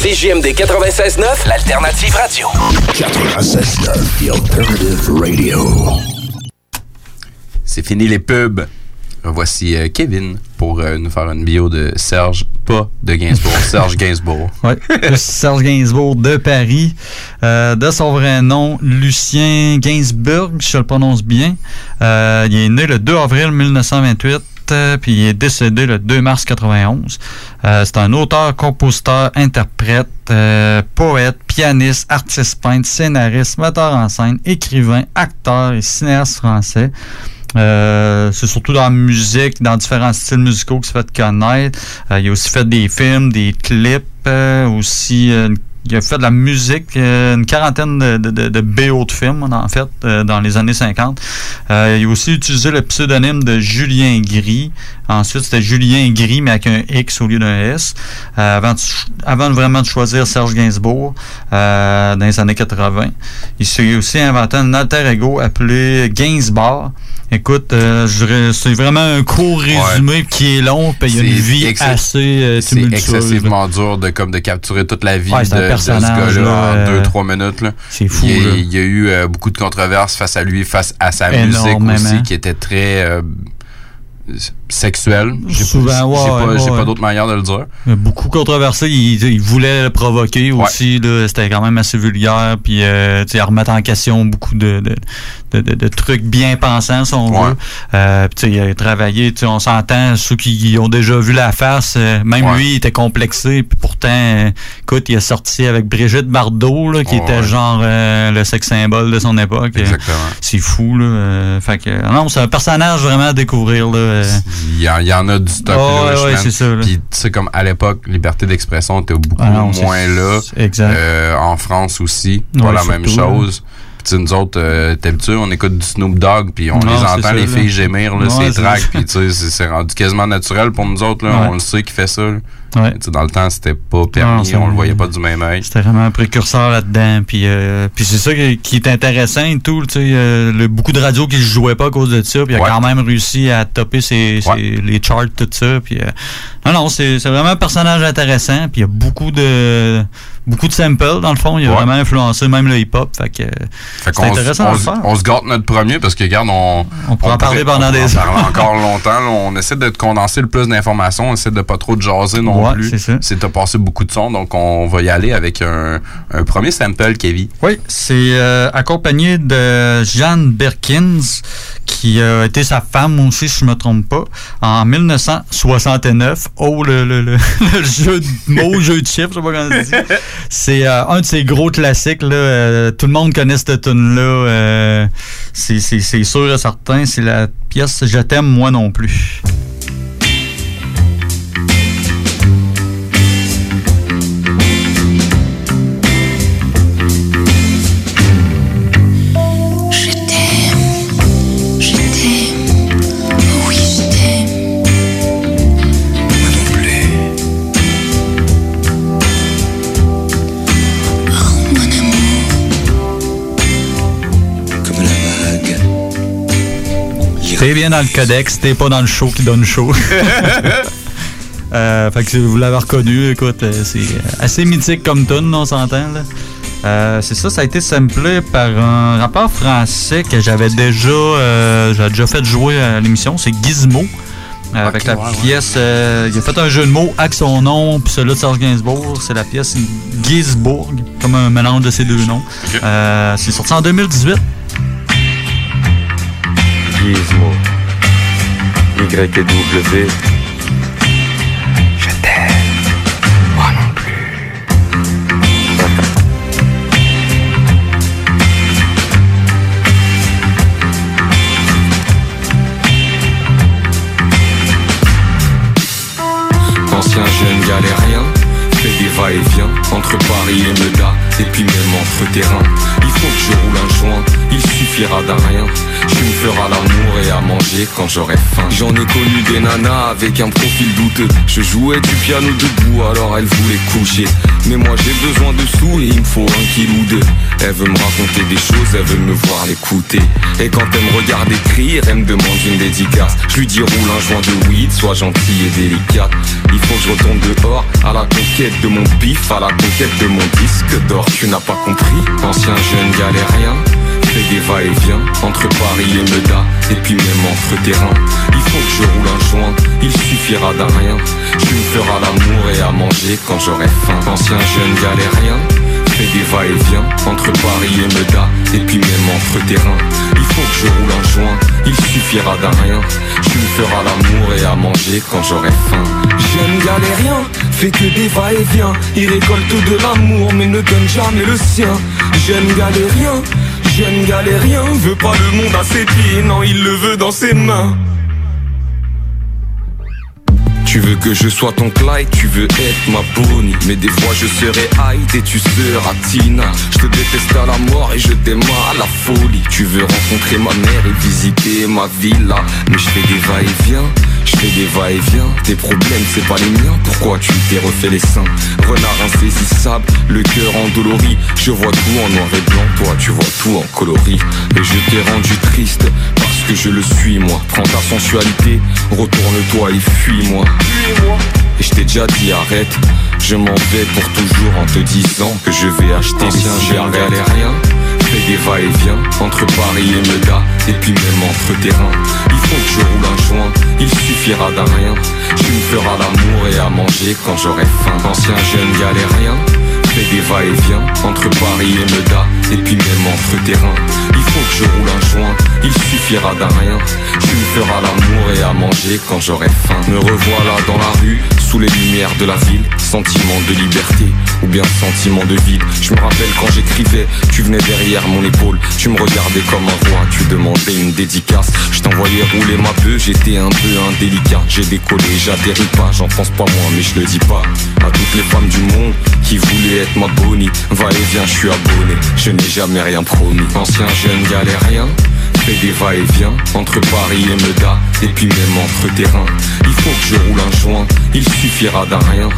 CGMD 96.9, l'alternative radio. 96.9 The Alternative Radio. C'est fini les pubs. Voici euh, Kevin pour euh, nous faire une bio de Serge, pas de Gainsbourg, Serge Gainsbourg. Oui, Serge Gainsbourg de Paris. Euh, de son vrai nom, Lucien Gainsbourg, si je le prononce bien. Euh, il est né le 2 avril 1928. Euh, Puis il est décédé le 2 mars 91. Euh, c'est un auteur, compositeur, interprète, euh, poète, pianiste, artiste peintre, scénariste, metteur en scène, écrivain, acteur et cinéaste français. C'est surtout dans la musique, dans différents styles musicaux qu'il s'est fait connaître. Il a aussi fait des films, des clips, aussi euh, il a fait de la musique, euh, une quarantaine de, de, BO de films, en fait, euh, dans les années 50. Euh, il a aussi utilisé le pseudonyme de Julien Gris. Ensuite, c'était Julien Gris, mais avec un X au lieu d'un S. Avant, de, vraiment de choisir Serge Gainsbourg, dans les années 80. Il s'est aussi inventé un alter ego appelé Gainsbar. Écoute, euh, c'est vraiment un court résumé qui est long, puis il y a une vie assez euh, C'est excessivement dur de, comme, de capturer toute la vie Ouais, de, de ce gars-là là, euh, en 2-3 minutes. là. c'est fou, Il y, a, là. il y a eu euh, beaucoup de controverses face à lui, face à sa musique aussi, qui était très. Sexuel. J'ai Souvent, pas, ouais, j'ai pas, ouais, ouais. pas d'autre manière de le dire. Mais Beaucoup controversé. Il, il voulait le provoquer aussi. là. C'était quand même assez vulgaire. Puis, euh, tu sais, remettre en question beaucoup de, de, de, de- trucs bien pensants, si on veut. Euh, tu sais, il a travaillé. tu sais, On s'entend, ceux qui ont déjà vu la face, euh, même lui, il était complexé. Puis pourtant, écoute, il est sorti avec Brigitte Bardot, là, qui était genre euh, le sexe symbole de son époque. Exactement. C'est fou, là. Euh, fait que, non, c'est un personnage vraiment à découvrir, là. Il y, en- il y en a du stock Ouais, louche, ouais, ça, là. Puis, tu sais, comme à l'époque, liberté d'expression était beaucoup Ah non, moins là. exact. Euh, en France aussi, pas Ouais, la même surtout, chose. Sais, nous autres, euh, t'es habitué, on écoute du Snoop Dogg, puis on Non, les entend, ça, les là. filles gémir, là, ces tracks, puis tu sais, c'est- rendu quasiment naturel pour nous autres, là. Ouais. On le sait qu'il fait ça. Ouais. Dans le temps, c'était pas permis, on le voyait pas du même œil. C'était vraiment un précurseur là-dedans. Puis, euh, puis c'est ça qui, qui est intéressant et tout. Tu sais, euh, le- beaucoup de radios qui ne jouaient pas à cause de ça. Puis il a quand même réussi à topper ses, ses- les charts, tout ça. Puis, euh, non, non, c'est c'est vraiment un personnage intéressant. Puis il y a beaucoup de beaucoup de samples, dans le fond. Il a Ouais. vraiment influencé même le hip-hop. Fait que Fait c'est intéressant on, se- faire. on se gâte notre premier parce que, regarde, on. On pourra en parler pendant on des heures. parler encore longtemps. là. On essaie de te condenser le plus d'informations. On essaie de pas trop te jaser non Ouais, plus. c'est ça. T'as passé beaucoup de sons. Donc, on va y aller avec un, un premier sample, Kevin. Oui, c'est euh, accompagné de Jeanne Berkins, qui a été sa femme aussi, si je me trompe pas, en 1969. Oh, le, le, le, le jeu de mots, jeu de chiffres, je sais pas comment ça se dit. C'est euh, un de ses gros classiques. Là, euh, tout le monde connaît cette tune-là. euh, c'est sûr et certain. C'est la pièce Je t'aime, moi non plus. T'es bien dans le codex, t'es pas dans le show qui donne chaud. Euh, fait que si vous l'avez reconnu, écoute, euh, c'est euh, assez mythique comme tune, on s'entend. là. Euh, c'est ça, ça a été samplé par un rappeur français que j'avais déjà, euh, j'avais déjà fait jouer à l'émission, c'est Gizmo. Euh, avec la ouais, pièce, il a fait un jeu de mots avec son nom, puis celui de Serge Gainsbourg, c'est la pièce Gizbourg, comme un mélange de ces deux noms. C'est sorti en 2018. Gizmo. Y-W. Je t'aime. Moi non plus. Ancien jeune des entre Paris et Meda, et puis même entre terrain. Il faut que je roule un joint, il suffira d'un rien. Tu me feras l'amour et à manger quand j'aurai faim. J'en ai connu des nanas avec un profil douteux. Je jouais du piano debout, alors elle voulait coucher. Mais moi j'ai besoin de sous et il me faut un kilo ou deux. Elle veut me raconter des choses, elle veut me voir l'écouter. Et quand elle me regarde écrire, elle me demande une dédicace. Je lui dis roule un joint de weed, sois gentil et délicate. Il faut que je retourne dehors à la conquête de mon pif, à la conquête de mon disque d'or. Tu n'as pas compris, ancien jeune galérien. Fait des va-et-vient entre Paris et Meda, et puis même entre terrain. Il faut que je roule un joint, il suffira d'un rien. Tu me feras l'amour et à manger quand j'aurai faim. Ancien jeune galérien fait des va-et-vient entre Paris et Meda, et puis même entre terrain. Il faut que je roule un joint, il suffira d'un rien. Tu me feras l'amour et à manger quand j'aurai faim. Jeune galérien, fait que des va-et-vient. Il récolte de l'amour, mais ne donne jamais le sien. Jeune galérien, jeune galérien, veut pas le monde à ses pieds, non, il le veut dans ses mains. Tu veux que je sois ton Clyde, tu veux être ma Bonnie. Mais des fois je serai Hyde et tu seras Tina. Je te déteste à la mort et je t'aime à la folie. Tu veux rencontrer ma mère et visiter ma villa. Mais je fais des va-et-vient je fais des va-et-vient, tes problèmes c'est pas les miens. Pourquoi tu t'es refait les seins? Renard insaisissable, le cœur endolori. Je vois tout en noir et blanc, toi tu vois tout en coloris. Et je t'ai rendu triste parce que je le suis moi. Prends ta sensualité, retourne-toi et fuis-moi. Et je t'ai déjà dit arrête. Je m'en vais pour toujours en te disant que je vais acheter Ancien cigarettes galérien, Fais des va-et-vient entre Paris et Meda Et puis même entre terrain Il faut que je roule un joint Il suffira d'un rien. Tu me feras l'amour et à manger quand j'aurai faim. Ancien jeune galérien Fais des va-et-vient entre Paris et Meda Et puis même entre terrain Il faut que je roule un joint Il suffira d'un rien. Tu me feras l'amour et à manger quand j'aurai faim. Me revoilà dans la rue Sous les lumières de la ville Sentiment de liberté ou bien sentiment de vide. Je me rappelle quand j'écrivais Tu venais derrière mon épaule. Tu me regardais comme un roi Tu demandais une dédicace. Je t'envoyais rouler ma peu J'étais un peu indélicat. J'ai décollé, j'atterris pas J'en pense pas moi mais je le dis pas À toutes les femmes du monde Qui voulaient être ma bonnie. Va et viens, je suis abonné. Je n'ai jamais rien promis. Ancien jeune galérien Fais des va-et-vient entre Paris et Meda Et puis même entre terrain Il faut que je roule un joint Il suffira d'un rien.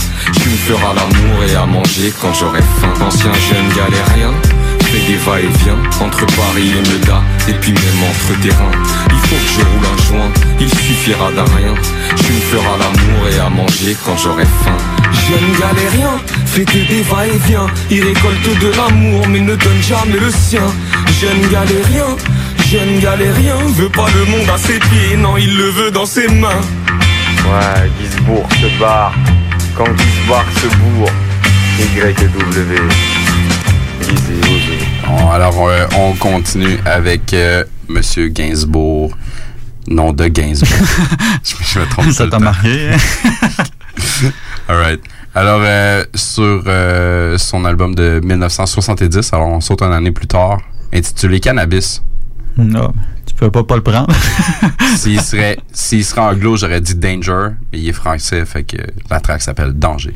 Tu me feras l'amour et à manger quand j'aurai faim. Ancien jeune galérien Fais des va-et-vient entre Paris et Meda Et puis même entre terrain Il faut que je roule un joint Il suffira d'un rien. Tu me feras l'amour et à manger quand j'aurai faim. Jeune galérien, fait que des va-et-vient. Il récolte de l'amour mais ne donne jamais le sien. Jeune galérien, jeune galérien Veut pas le monde à ses pieds, non il le veut dans ses mains Ouais, Gisbourg se barre. Quand Gisbourg se bourre, Y et W. Lisez, osez. Bon, alors, euh, on continue avec euh, Monsieur Gainsbourg. Non, de Gainsbourg. je, je me trompe Ça t'a marqué. Alright. Alors, euh, sur euh, son album de 1970, alors on saute une année plus tard, intitulé Cannabis. Non, tu peux pas pas le prendre. S'il serait, s'il serait anglo, j'aurais dit Danger, mais il est français, fait que la track s'appelle Danger.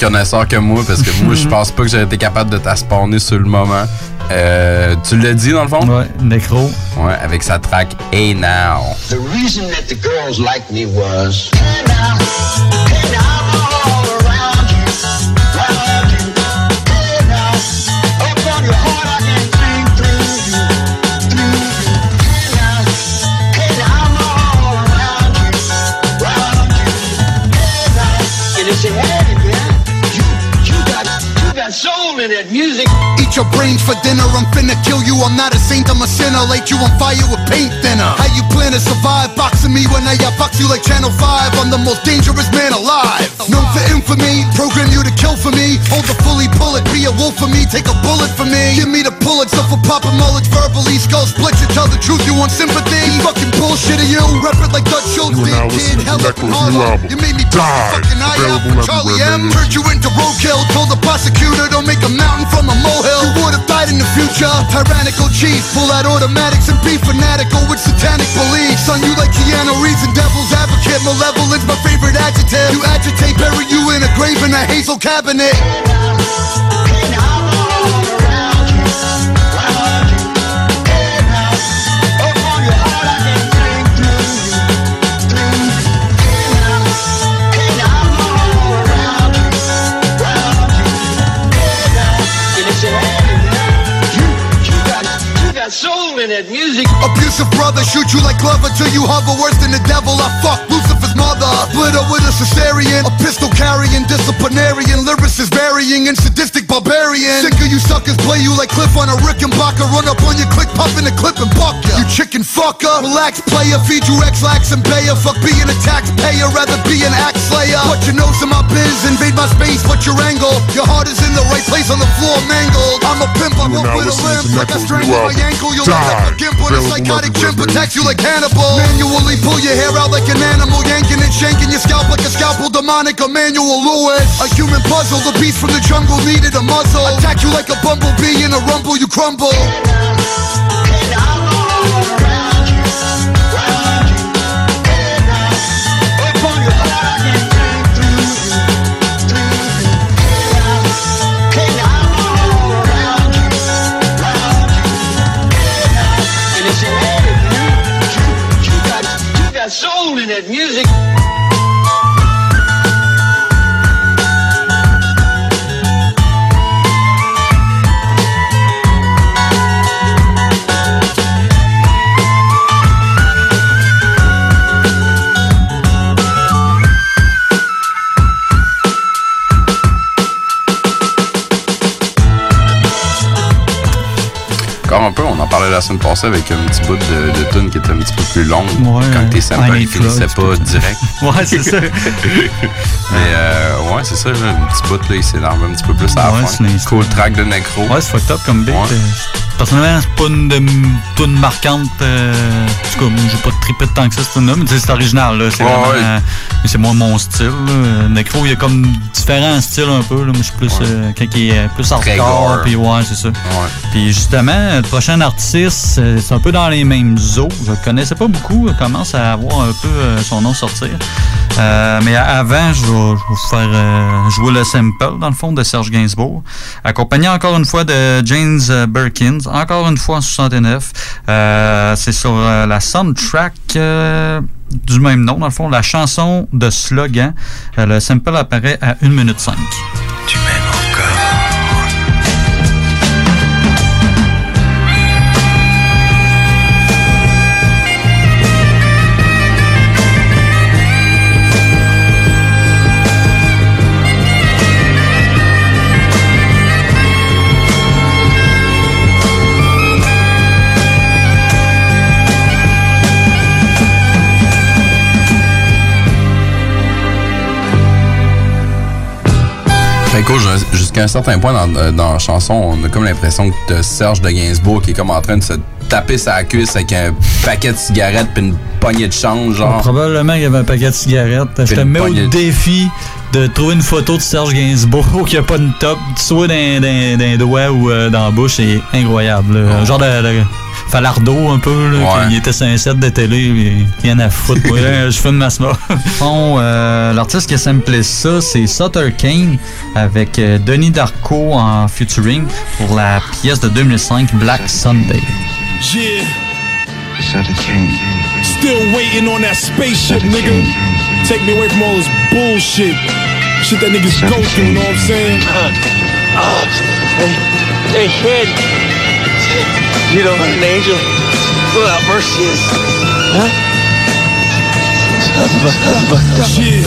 Connaisseur que moi, parce que moi, je pense pas que j'aurais été capable de t'aspawner sur le moment. Euh, tu l'as dit dans le fond? Ouais, Necro. Ouais, avec sa track Hey Now. The reason that the girls liked me was. Hey now, hey now, you got soul in that music. Eat your brains for dinner, I'm finna kill you. I'm not a saint, I'm a sinner. Light you on fire with paint thinner. How you plan to survive? Boxing me when I outbox you like Channel 5. I'm the most dangerous man alive. Known for infamy, program you to kill for me. Hold the fully bullet, be a wolf for me, take a bullet for me. Give me the Pulitzer for popping mullets verbally. Skull split you, tell the truth, you want sympathy? This fucking bullshit of you. Rep it like Dutch Schultz You are now did, kid. listening to Hell up in Necro's new album, You made me Die. fucking eye out Available for Charlie M. Turned you into roadkill, told the prosecutor don't make a mountain from a molehill. You would've died in the future. Tyrannical chief, full out automatics and be fanatical with satanic beliefs. Son, you like Keanu Reeves and devil's advocate. Malevolence, my favorite adjective. You agitate, bury you in a grave in a hazel cabinet. Soul in that music. Abusive brother, shoot you like Glover till you hover worse than the devil. I fuck Lucifer's mother. Split her with a cesarean, a pistol carrying, disciplinarian, lyricist varying, and sadistic barbarian. Sick of you suckers, play you like Cliff on a Rick and Rickenbacker. Run up on your click, pop in a clip and buck ya. You chicken fucker. Relax, player, feed you X-Lax and Bayer. Fuck being a taxpayer, rather be an axe slayer. Put your nose in my biz, invade my space, what's your angle? Your heart is in the right place on the floor, mangled. I'm a pimp, I You are walk now with a listening limp, like I Necro's strangled new my ankle. You'll Die. Like a gimp on a psychotic chimp, attacks you like Hannibal. Manually pull your hair out like an animal, yanking and shanking your scalp like a scalpel, demonic Emmanuel Lewis. A human puzzle, the beast from the jungle needed a muzzle. Attack you like a bumblebee in a rumble, you crumble. soul in that music. Un peu, On en parlait la semaine passée avec un petit bout de, de tune qui était un petit peu plus longue. Ouais, quand tes I samples Need ils finissaient Drugs, pas direct. Ouais, c'est ça. Mais euh, ouais, c'est ça. Là, un petit bout, là, il s'énerve un petit peu plus à la Ouais, fin. c'est- Cool track de Necro. Ouais, c'est fucked up comme beat. Ouais. Euh, Personnellement, c'est pas une de tune marquante. euh, en tout cas, j'ai pas trippé de tant que ça, cette tune-là, mais c'est original. là, C'est Ouais, vraiment, euh, c'est moins mon style. là. Necro, il y a comme différents styles un peu. Là. Moi, je suis plus, euh, quelqu'un qui est plus hardcore. Puis ouais, c'est ça. Puis justement, le prochain artiste, euh, c'est un peu dans les mêmes eaux. Je connaissais pas beaucoup. Il commence à avoir un peu euh, son nom sortir. Euh, mais avant, je vais, vous faire jouer le sample, dans le fond, de Serge Gainsbourg. Accompagné encore une fois de James Birkins, encore une fois en 69. Euh, c'est sur la soundtrack du même nom, dans le fond, la chanson de Slogan. Le sample apparaît à 1 minute 5. Tu jusqu'à un certain point dans, euh, dans la chanson, on a comme l'impression que Serge de Gainsbourg qui est comme en train de se taper sa cuisse avec un paquet de cigarettes puis une poignée de change, genre. Probablement qu'il y avait un paquet de cigarettes. Je te mets au défi de trouver une photo de Serge Gainsbourg qui a pas une top, soit les doigts ou euh, dans la bouche. C'est incroyable. Un genre de, de falardeau un peu. Là, Ouais. qu'il était sur un set de télé. Il rien à foutre. moi, là, je fume ma smoke. bon, euh, L'artiste qui a samplé ça, c'est Sutter Kane avec euh, Denis Darko en featuring pour la pièce de 2005 Black Sunday. Yeah. Still waiting on that spaceship, nigga. Take me away from all this bullshit. Shit that niggas go through, you know what I'm saying? Oh, hey, hey, kid. You know what an angel without mercy is. Huh? Yeah.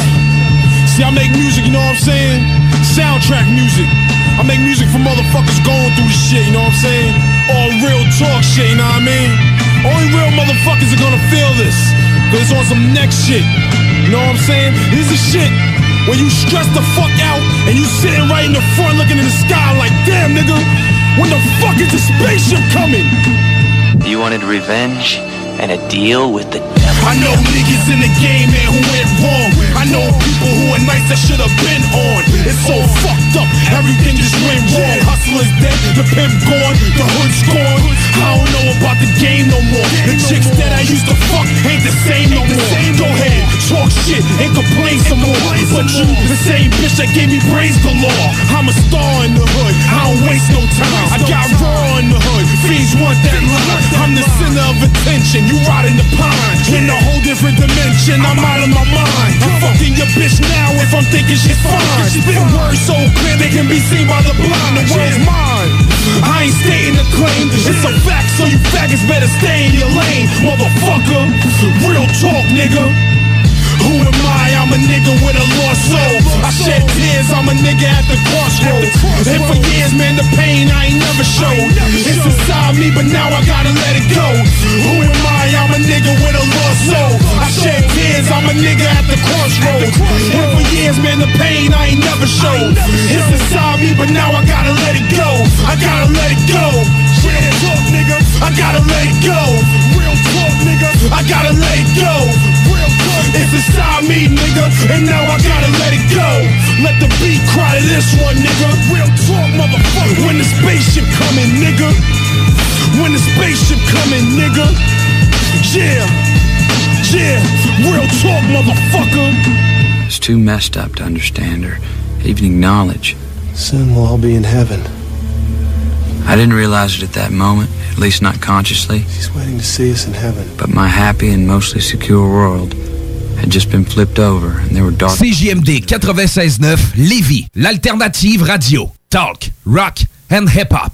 See, I make music, you know what I'm saying? Soundtrack music. I make music for motherfuckers going through the shit, you know what I'm saying? All real talk shit, you know what I mean? Only real motherfuckers are gonna feel this. Cause it's on some next shit. You know what I'm saying? This is shit when you stress the fuck out and you sitting right in the front looking in the sky like, damn nigga, when the fuck is the spaceship coming? You wanted revenge and a deal with the. I know niggas in the game, man, who went wrong. I know people who are nice that should have been on. It's so fucked up, everything just went wrong. Hustler's dead, the pimp gone, the hood's gone. I don't know about the game no more. The chicks that I used to fuck ain't the same no more. Go ahead, talk shit and complain some more. But you, the same bitch that gave me brains galore. I'm a star in the hood, I don't waste no time. I got raw in the hood, fiends want that line. I'm the center of attention, you rotting the pine. In a whole different dimension, I'm out of my mind. I'm fucking your bitch now if I'm thinking she's fine. Spit words so clear they can be seen by the blind. The world's mine. I ain't stating a claim, it's a fact, so you faggots better stay in your lane, motherfucker. Real talk, nigga. Who am I? I'm a nigga with a lost soul. I shed tears, I'm a nigga at the crossroads. And for years, man, the pain I ain't never showed. It's inside me, but now I gotta let it go. Who am I? I'm a nigga with a lost soul. I shed tears, I'm a nigga at the crossroads. And for years, man, the pain I ain't never showed. It's inside me, but now I gotta let it go. I gotta let it go. Real talk, nigga. I gotta let it go. Real talk, nigga. I gotta let it go. Real talk. It's inside me, nigga. And now I gotta let it go. Let the beat cry to this one, nigga. Real talk, motherfucker. When the spaceship coming, nigga. When the spaceship coming, nigga. Yeah. Yeah. Real talk, motherfucker. It's too messed up to understand or even acknowledge. Soon we'll all be in heaven. I didn't realize it at that moment, at least not consciously. She's waiting to see us in heaven. But my happy and mostly secure world had just been flipped over, and there were dark. CJMD 96.9 Lévis, l'alternative radio. Talk, rock and hip-hop.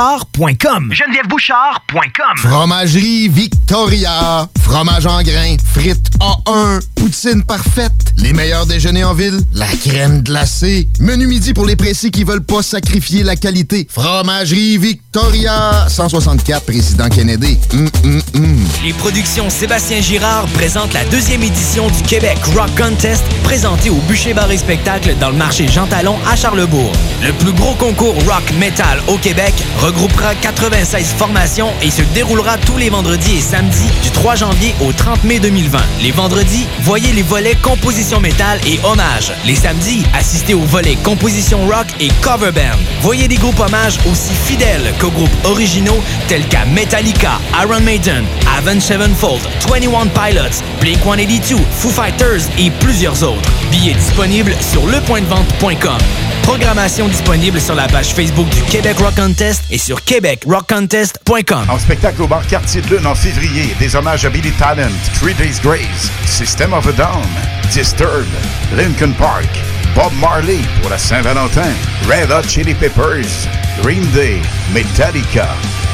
genevièvebouchard.com. genevièvebouchard.com. Fromagerie Victoria. Fromage en grains. Frites A1. Poutine parfaite. Les meilleurs déjeuners en ville. La crème glacée. Menu midi pour les pressés qui veulent pas sacrifier la qualité. Fromagerie Victoria. 164 Président Kennedy. Hum, hum, hum. Les productions Sébastien Girard présentent la deuxième édition du Québec Rock Contest présenté au Bûcher Bar et Spectacle dans le marché Jean Talon à Charlebourg. Le plus gros concours rock metal au Québec regroupera 96 formations et se déroulera tous les vendredis et samedis du 3 janvier au 30 mai 2020. Les vendredis, voyez les volets composition métal et hommage. Les samedis, assistez aux volets composition rock et cover band. Voyez des groupes hommages aussi fidèles qu'aux groupes originaux tels qu'à Metallica, Iron Maiden, Avenged Sevenfold, 21 Pilots, Blink-182, Foo Fighters et plusieurs autres. Billets disponibles sur lepointdevente.com. Programmation disponible sur la page Facebook du Québec Rock Contest et sur québecrockcontest.com. En spectacle au bar Quartier de Lune en février, des hommages à Billy Talent, Three Days Grace, System of a Down, Disturbed, Lincoln Park, Bob Marley pour la Saint-Valentin, Red Hot Chili Peppers, Green Day, Metallica,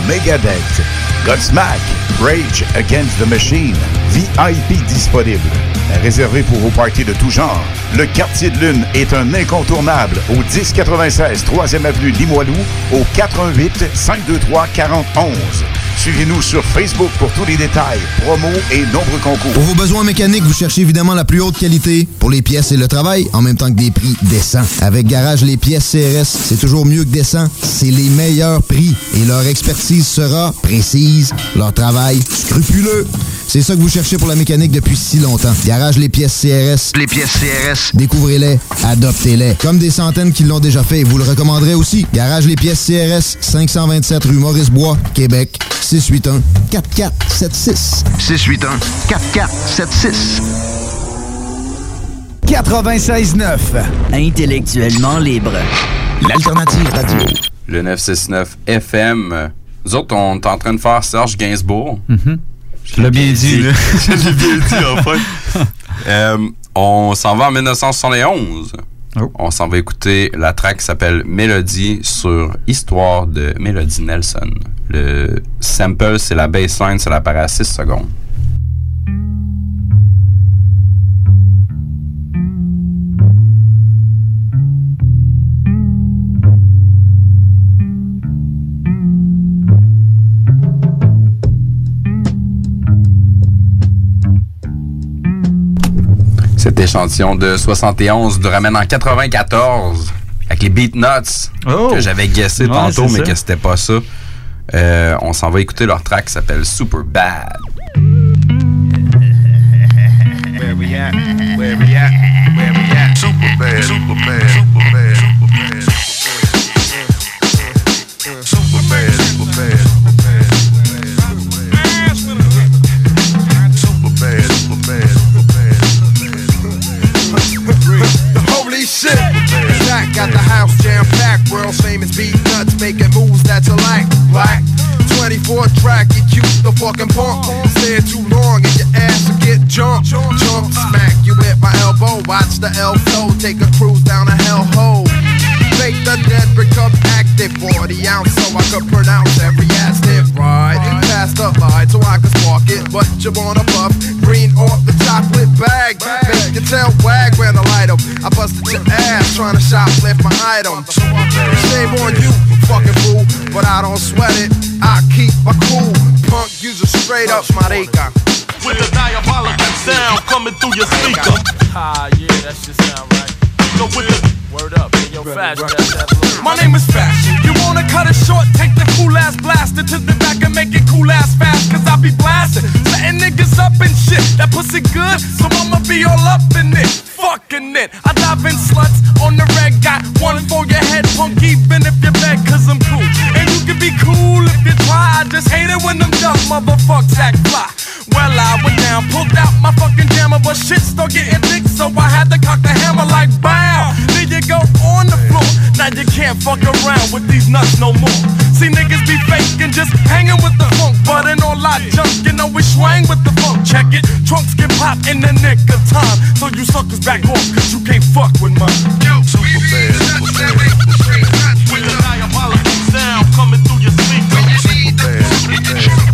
Megadeth, Godsmack, Rage Against the Machine, VIP disponible. Réservé pour vos parties de tout genre, le Quartier de Lune est un incontournable au 1096 3e Avenue Limoilou au 88 523 4011. Suivez-nous sur Facebook pour tous les détails, promos et nombreux concours. Pour vos besoins mécaniques, vous cherchez évidemment la plus haute qualité pour les pièces et le travail, en même temps que des prix décents. Avec Garage Les Pièces CRS, c'est toujours mieux que décent. C'est les meilleurs prix et leur expertise sera précise, leur travail scrupuleux. C'est ça que vous cherchez pour la mécanique depuis si longtemps. Les Pièces CRS. Les pièces CRS. Découvrez-les, adoptez-les. Comme des centaines qui l'ont déjà fait, vous le recommanderez aussi. Garage Les Pièces CRS, 527 rue Maurice-Bois, Québec. 681 4476. 681 4476. 96.9. Intellectuellement libre. L'alternative radio. Le 969 FM. Nous autres, on est en train de faire Serge Gainsbourg. Tu l'as bien dit. Je l'ai bien dit, enfin. Euh, on s'en va en 1971. On s'en va écouter la track qui s'appelle Mélodie sur Histoire de Mélodie Nelson. Le sample, c'est la baseline, ça apparaît à 6 secondes. Cet échantillon de 71 nous ramène en 94 avec les Beat Nuts que j'avais guessé Ouais, tantôt, mais ça. que c'était pas ça. Euh, on s'en va écouter leur track qui s'appelle Super Bad. Where we at? Where we at? Where we at? Bad, super bad, super bad. Got the house jam packed, world famous beat nuts, making moves that's alike. Black 24 track, you cute the fucking punk. Stay too long and your ass will get jumped. Jump, smack you with my elbow. Watch the flow, take a cruise down a hell hole. Make the dead become active 40 ounce so I could pronounce every active right. Pass the line so I can spark it, but you wanna puff green off the chocolate bag. Make your tail wag when I up. I busted your ass trying to shoplift my item. Shame on you, fucking fool, but I don't sweat it. I keep my cool punk user straight up marica. With a diabolical sound coming through your speaker. Ah, yeah, that shit sound right. So with the Word up, yo, fashion. My name is Fashion. You wanna cut it short? Take the cool ass blaster to the back and make it cool ass fast. Cause I be blasting, setting niggas up and shit. That pussy good, so I'ma be all up in it. Fucking it. I dive in sluts on the red. Got one for your head, punk, even if you beg, cause I'm cool. And you can be cool if you try. I just hate it when them dumb motherfuckers act fly. Well, I went down, pulled out my fucking jammer, but shit still getting thick, so I had to cock the hammer like bow. Then you go on the floor. Now you can't fuck around with these nuts no more. See niggas be faking, just hanging with the funk, but in all I junk, you know we swang with the funk. Check it, trunks get pop in the nick of time, so you suckers back off, cause you can't fuck with mine. Yo, super bad, super bad. with the diabolical sound coming through your speaker. With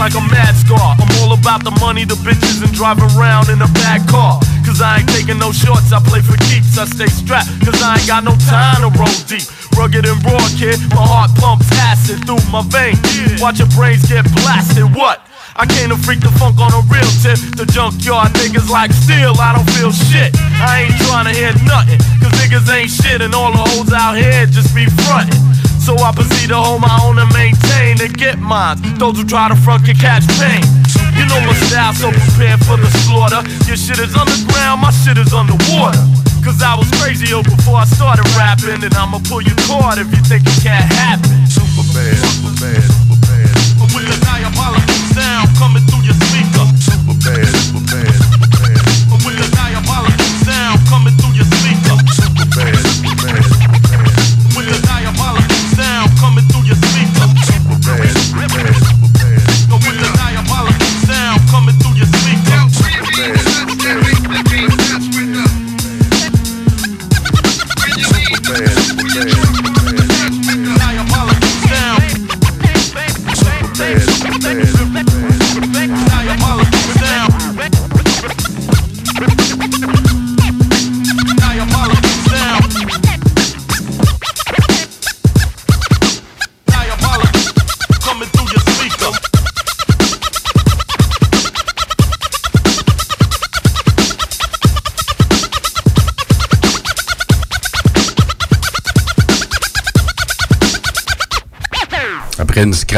like a mad scar. I'm all about the money, the bitches, and driving around in a bad car. Cause I ain't taking no shorts, I play for keeps. I stay strapped, cause I ain't got no time to roll deep. Rugged and raw, kid, my heart pumps acid through my veins. Watch your brains get blasted, what? I came to freak the funk on a real tip. The junkyard niggas like steel, I don't feel shit. I ain't trying to hear nothing, cause niggas ain't shit, and all the hoes out here just be frontin'. So I proceed to hold my own and maintain and get mine. Those who try to front can catch pain. You know my style, so prepare for the slaughter. Your shit is underground, my shit is underwater. Cause I was crazy before I started rapping, and I'ma pull your cord if you think it can't happen. Super bad, super bad, super bad. With the diabolical sound coming through your speaker. Super bad, super bad, super bad.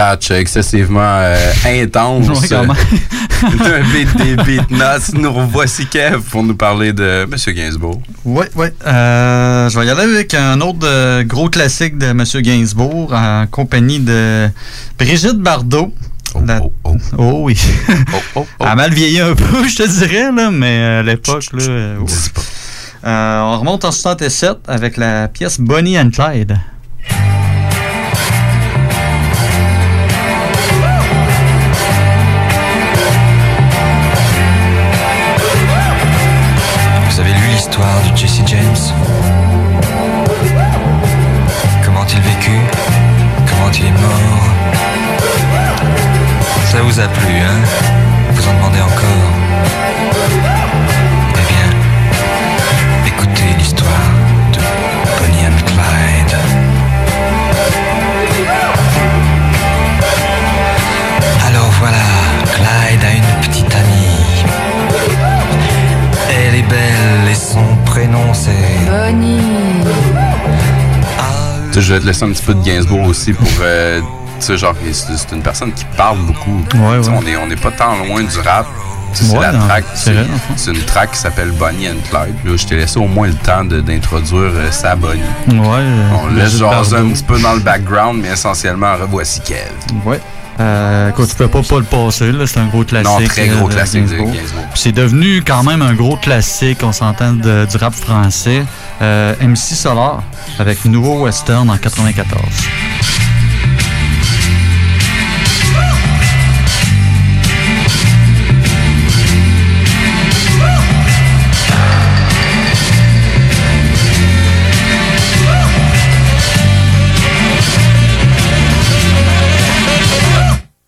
Scratch excessivement euh, intense euh, d'un beat des beatnuts, nous revoici Kev pour nous parler de M. Gainsbourg. Oui, oui. Euh, je vais y aller avec un autre euh, gros classique de M. Gainsbourg en compagnie de Brigitte Bardot. La- oh, oui. Elle a mal vieilli un peu, je te dirais, là, mais euh, à l'époque, là. euh. Euh, on remonte en 67 avec la pièce Bonnie and Clyde. Ça vous a plu, hein Vous en demandez encore Eh bien, écoutez l'histoire de Bonnie and Clyde. Alors voilà, Clyde a une petite amie. Elle est belle et son prénom c'est Bonnie. Sais, je vais te laisser un petit peu de Gainsbourg aussi pour. euh, sais, genre, c'est une personne qui parle beaucoup. Ouais, ouais. On est, on est pas tant loin du rap. C'est Ouais, la non, track. c'est une track qui s'appelle Bonnie and Clyde. Là, je t'ai laissé au moins le temps d'introduire euh, sa Bonnie. Ouais. euh, On laisse jaser un petit peu dans le background, mais essentiellement, revoici Kev. Ouais. Euh, écoute, tu peux pas pas le passer, là, c'est un gros classique. Non, très gros euh, de classique de Gainsbourg. C'est devenu quand même un gros classique, on s'entend, du rap français. Euh, MC Solar, avec Nouveau Western en 94.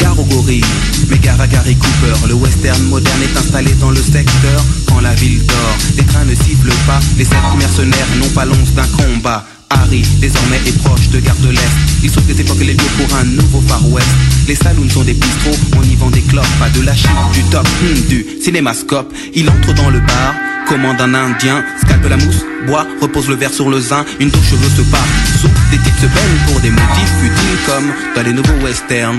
Gare aux gorilles, mais gare à Gary Cooper. Le western moderne est installé dans le secteur. Quand la ville dort, les trains ne sifflent pas. Les sept mercenaires n'ont pas l'once d'un combat. Harry, désormais, est proche de Gare de l'Est. Il sauve des époques et les lieux pour un nouveau Far West. Les saloons sont des bistrots, on y vend des clopes, pas de la chip, du top, hmm, du cinémascope. Il entre dans le bar, commande un indien, scalpe la mousse, boit, repose le verre sur le zin, une douche cheveux se part, sous des types se baignent pour des motifs futiles comme dans les nouveaux westerns.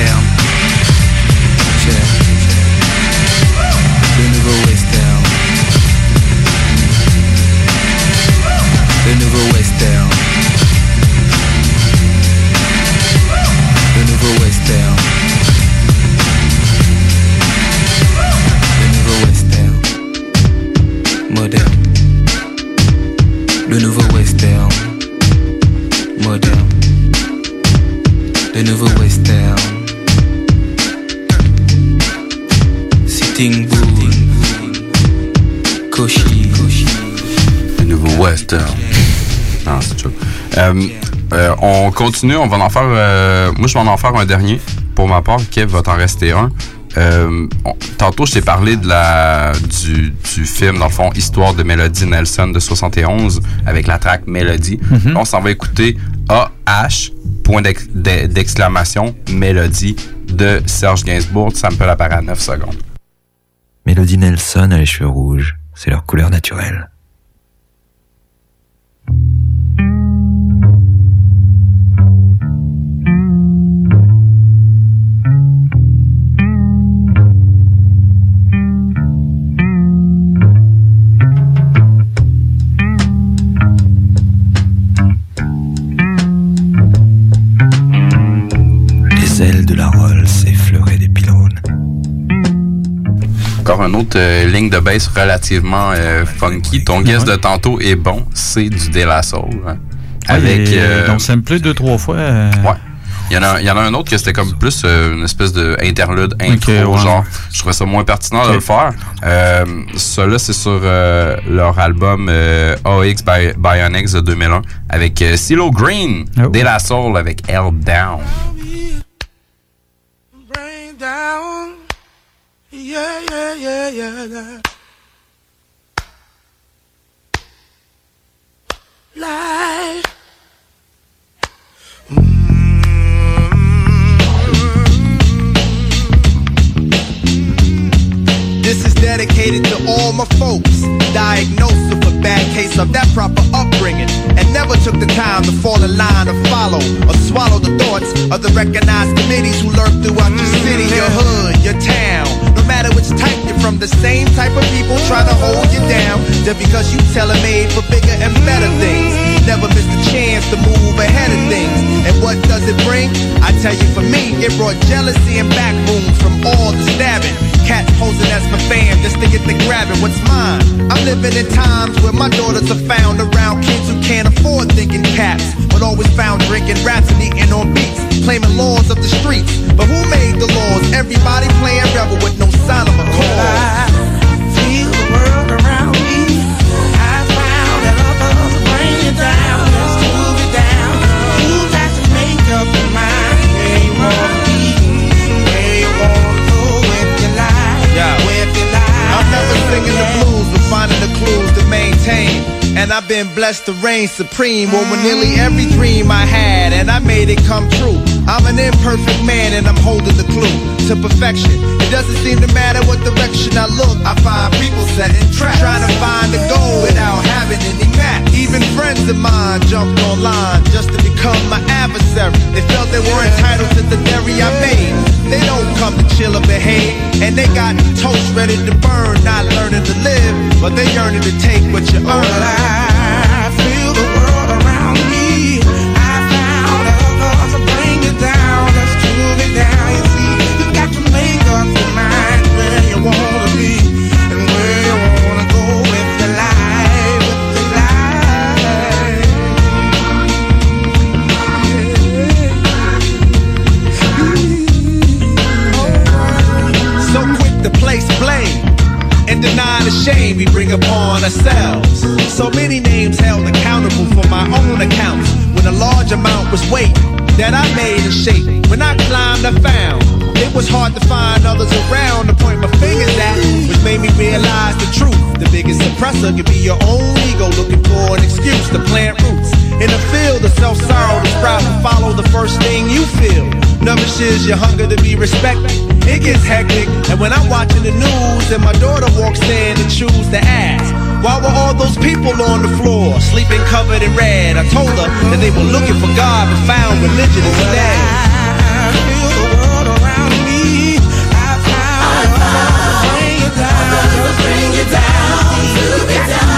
Yeah. Le nouveau western. Le nouveau western. Le nouveau western. Le nouveau western. Moderne. Le nouveau Euh, euh, on continue, on va en faire. euh, moi, je vais en faire un dernier. Pour ma part, Kev va t'en rester un. Euh, on- tantôt, je t'ai parlé de la, du, du film, dans le fond, Histoire de Melody Nelson de 71, avec la track Melody. Mhm. On s'en va écouter AH, point d'ex- d'e- d'exclamation, Mélodie de Serge Gainsbourg. Ça me peut apparaître à 9 secondes. Mélodie Nelson a les cheveux rouges. C'est leur couleur naturelle. Encore une autre euh, ligne de bass relativement euh, funky. Ton guess de tantôt est bon. C'est du De La Soul. hein. Avec. Et euh, Donc, ça me plaît deux, trois fois. euh, Ouais. Il y, en a, il y en a un autre que c'était comme plus euh, une espèce de interlude, intro, ouais. genre. Je trouvais ça moins pertinent de le faire. Euh, c'est sur euh, leur album euh, AX by Bionics de 2001 avec euh, CeeLo Green, Oh. De La Soul avec Held Down. Brain down. Yeah, yeah, yeah, yeah, yeah. Light. Mm-hmm. This is dedicated to all my folks. Diagnosed with a bad case of that proper upbringing. And never took the time to fall in line or follow or swallow the thoughts of the recognized committees who lurk throughout your city, Just because you tell tailor-made for bigger and better things. Never miss the chance to move ahead of things. And what does it bring? I tell you, for me, it brought jealousy and back wounds from all the stabbing. Cats posing as my fam just to get the grabbing what's mine. I'm living in times where my daughters are found around kids who can't afford thinking caps, but always found drinking raps and eating on beats, claiming laws of the streets. But who made the laws? Everybody playing rebel with no sign of a cause. Singing the blues, but finding the clues to maintain. And I've been blessed to reign supreme over nearly every dream I had, and I made it come true. I'm an imperfect man, and I'm holding the clue to perfection. It doesn't seem to matter what direction I look. I find people setting traps, trying to find the goal without having any map. Even friends of mine jumped online just to become my adversary. They felt they were entitled to the dairy I made. They don't come to chill or behave, and they got toast ready to burn, not learning to live, but they yearning to take what you earn. We bring upon ourselves. So many names held accountable for my own accounts when a large amount was weight that I made and shape. When I climbed, I found it was hard to find others around to point my fingers at, which made me realize the truth. The biggest suppressor can be your own ego looking for an excuse to plant roots. In a field of self-sorrow to sprout and follow the first thing you feel. Nourishes your hunger to be respected. It gets hectic, and when I'm watching the news and my daughter walks in and choose to ask, why were all those people on the floor, sleeping covered in red? I told her that they were looking for God but found religion instead. Bring it down, move it down.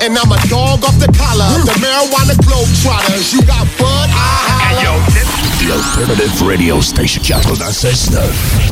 And I'm a dog off the collar. The marijuana globe trotters. You got bud, I holla. The Alternative Radio Station 96.9.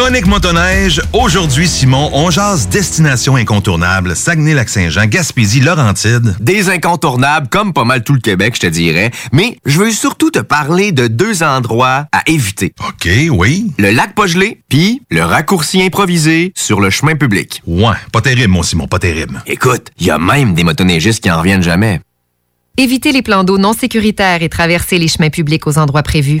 Chronique motoneige. Aujourd'hui, Simon, on jase destination incontournable. Saguenay-Lac-Saint-Jean, Gaspésie, Laurentide. Des incontournables, comme pas mal tout le Québec, je te dirais. Mais je veux surtout te parler de deux endroits à éviter. OK, oui. Le lac pas gelé, puis le raccourci improvisé sur le chemin public. Ouais, pas terrible, mon Simon, pas terrible. Écoute, il y a même des motoneigistes qui en reviennent jamais. Évitez les plans d'eau non sécuritaires et traversez les chemins publics aux endroits prévus.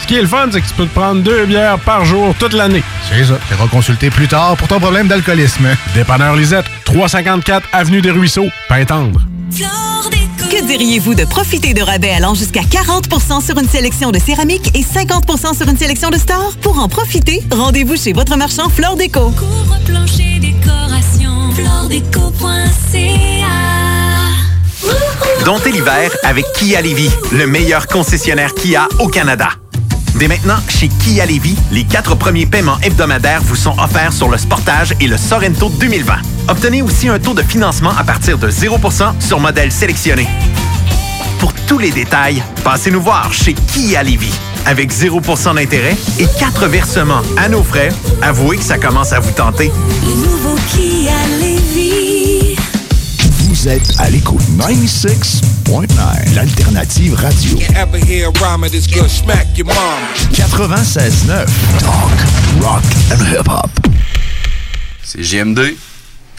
Ce qui est le fun, c'est que tu peux te prendre deux bières par jour toute l'année. C'est ça. Tu consulter plus tard pour ton problème d'alcoolisme. Dépanneur Lisette, 354 Avenue des Ruisseaux, Pintendre. Que diriez-vous de profiter de rabais allant jusqu'à 40% sur une sélection de céramique et 50% sur une sélection de stores? Pour en profiter, rendez-vous chez votre marchand Flore Déco. Couvre-plancher décoration, floredeco.ca. Domptez l'hiver avec Kia Lévis, le meilleur concessionnaire Kia au Canada. Dès maintenant, chez Kia Lévis, les quatre premiers paiements hebdomadaires vous sont offerts sur le Sportage et le Sorento 2020. Obtenez aussi un taux de financement à partir de 0% sur modèle sélectionné. Pour tous les détails, passez nous voir chez Kia Lévis. Avec 0% d'intérêt et 4 versements à nos frais, avouez que ça commence à vous tenter. Vous êtes à l'écoute 96.9, l'alternative radio. Ever hear a rhyme this good smack your mom? 96.9, talk, rock and hip-hop. C'est GMD.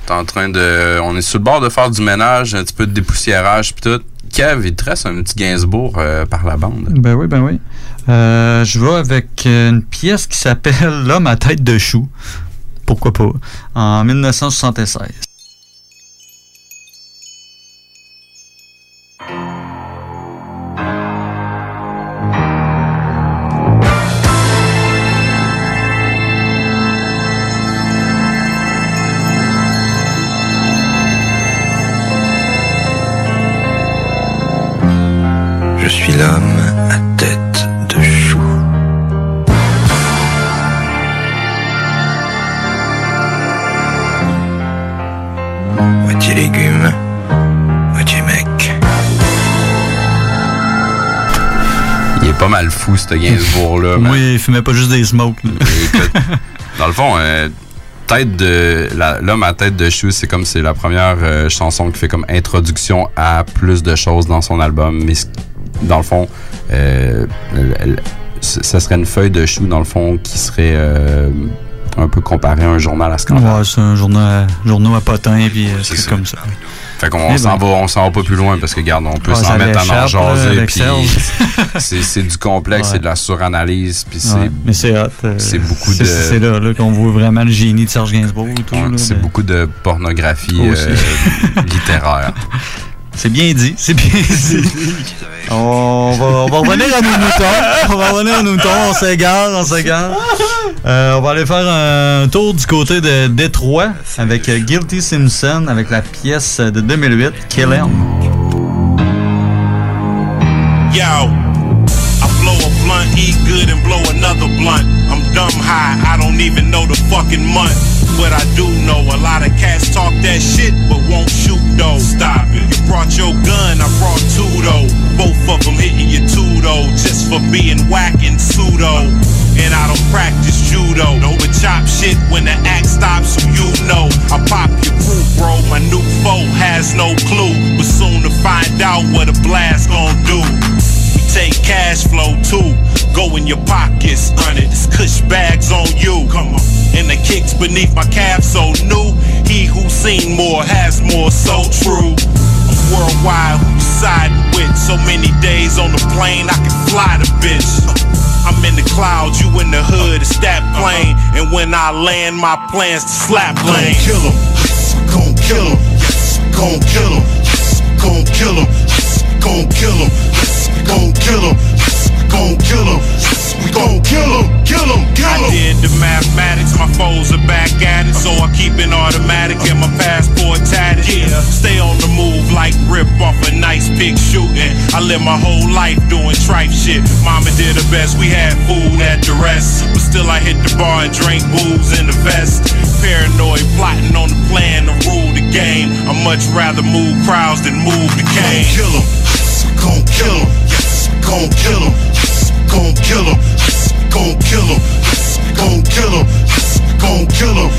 T'es en train de. On est sur le bord de faire du ménage, un petit peu de dépoussiérage pis tout. Kev, il te reste un petit Gainsbourg euh, par la bande. Ben oui, ben oui. Euh, je vais avec une pièce qui s'appelle L'homme à tête de chou. Pourquoi pas? En 1976. Je suis l'homme à tête de chou. Fou, ce Gainsbourg-là. Oui, il fumait pas juste des smokes. là. Dans le fond, euh, tête de la- l'homme à tête de chou, c'est comme c'est la première euh, chanson qui fait comme introduction à plus de choses dans son album. Mais dans le fond, euh, ça serait une feuille de chou dans le fond qui serait euh, un peu comparé à un journal à scandale. Ouais, c'est un journal, journal à potin, puis euh, c'est comme ça. Fait qu'on on s'en ben. va, on s'en va pas plus loin parce que regarde, on peut Ah, s'en mettre à en jaser. c'est du complexe, c'est de la suranalyse, puis c'est mais c'est hot. euh, c'est beaucoup de- C'est là, là qu'on voit vraiment le génie de Serge Gainsbourg. c'est beaucoup de pornographie euh, littéraire. C'est bien dit, c'est bien dit. on, va, on va revenir à nos moutons. On va revenir à nos moutons. On s'égare, on s'égare. Euh, on va aller faire un tour du côté de Détroit avec Guilty Simpson avec la pièce de 2008, Kill Em. Yo, I blow a blunt, eat good and blow another blunt. I'm dumb high, I don't even know the fucking month. But I do know a lot of cats talk that shit, but won't shoot though. Stop it. You brought your gun, I brought two though. Both of them hitting you two though, just for being whack and pseudo. And I don't practice judo, no, but chop shit when the act stops, so you know. I pop your crew, bro. My new foe has no clue, but soon to find out what a blast gon' do. Take cash flow too. Go in your pockets. It's cush bags on you. Come on. And the kicks beneath my calf so new. He who seen more has more, so true. I'm worldwide, who you siding with. So many days on the plane, I can fly the bitch. I'm in the clouds, you in the hood, it's that plane. And when I land, my plans to slap lane. Kill him, gon' kill him, Yes, gon' kill him, Yes, gon' kill him, Yes, gon' kill him, gon' kill him, We gon' kill him, we gon' kill him, kill him, kill I did the mathematics, my foes are back at it, so I keep it automatic and my passport tatted. Yeah, stay on the move like rip off a nice pig shooting. I live my whole life doing tripe shit. Mama did her best, we had food at the rest, but still I hit the bar and drink booze in the vest. Paranoid, plotting on the plan to rule the game. I much rather move crowds than move the cane. Kill him, gon' kill him, gon' kill him, gon' kill him, gon' kill him, gon' kill him, gon' kill him,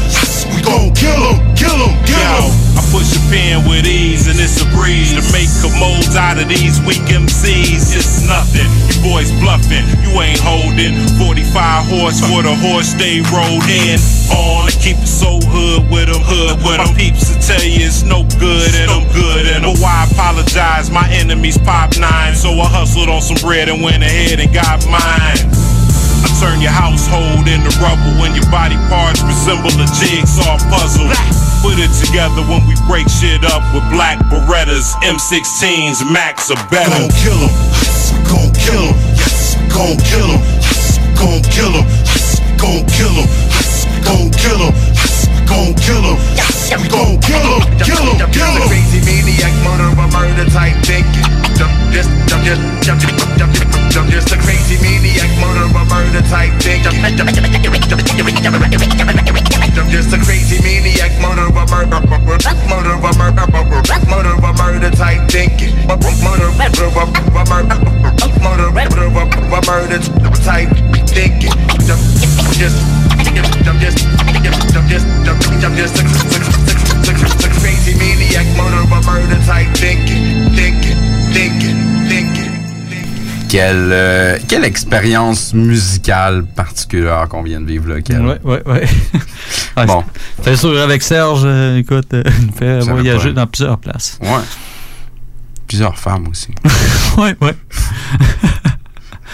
we gon' kill him, kill him, kill Yo, him. I push a pen with ease and it's a breeze to make commodes out of these weak MCs. It's nothing. You boys bluffing. You ain't holding 45 horse for the horse they rode in. On to keep it so hood with them, hood with them. peeps to tell you it's no good and I'm good and But why apologize? My enemies pop nine, so I hustled on some bread and went ahead and got mine. I turn your household into rubble when your body parts resemble a jigsaw puzzle. Put it together when we break shit up with black Berettas, M16s, Max or better. Gon' kill him, gon' kill him, gon' kill him, gon' kill him, gon' kill him, gon' kill him, gon' kill him, we gon' kill him, kill him, kill him. Crazy maniac, murderer, murder type thinking. Just, just, a crazy maniac, murderer, murder type. I'm just a crazy maniac, murderer, murder, murderer, murder, type thinking. Murder, type thinking. I'm just, a, crazy maniac, murderer, murder type thinking, thinking. Quelle, euh, quelle expérience musicale particulière qu'on vient de vivre là, Kel? Ouais, ouais, ouais. Ouais, Bon. Fait sûr, avec Serge, euh, écoute, euh, il fait Ça voyager pas. dans plusieurs places. Ouais. Plusieurs femmes aussi. ouais, ouais.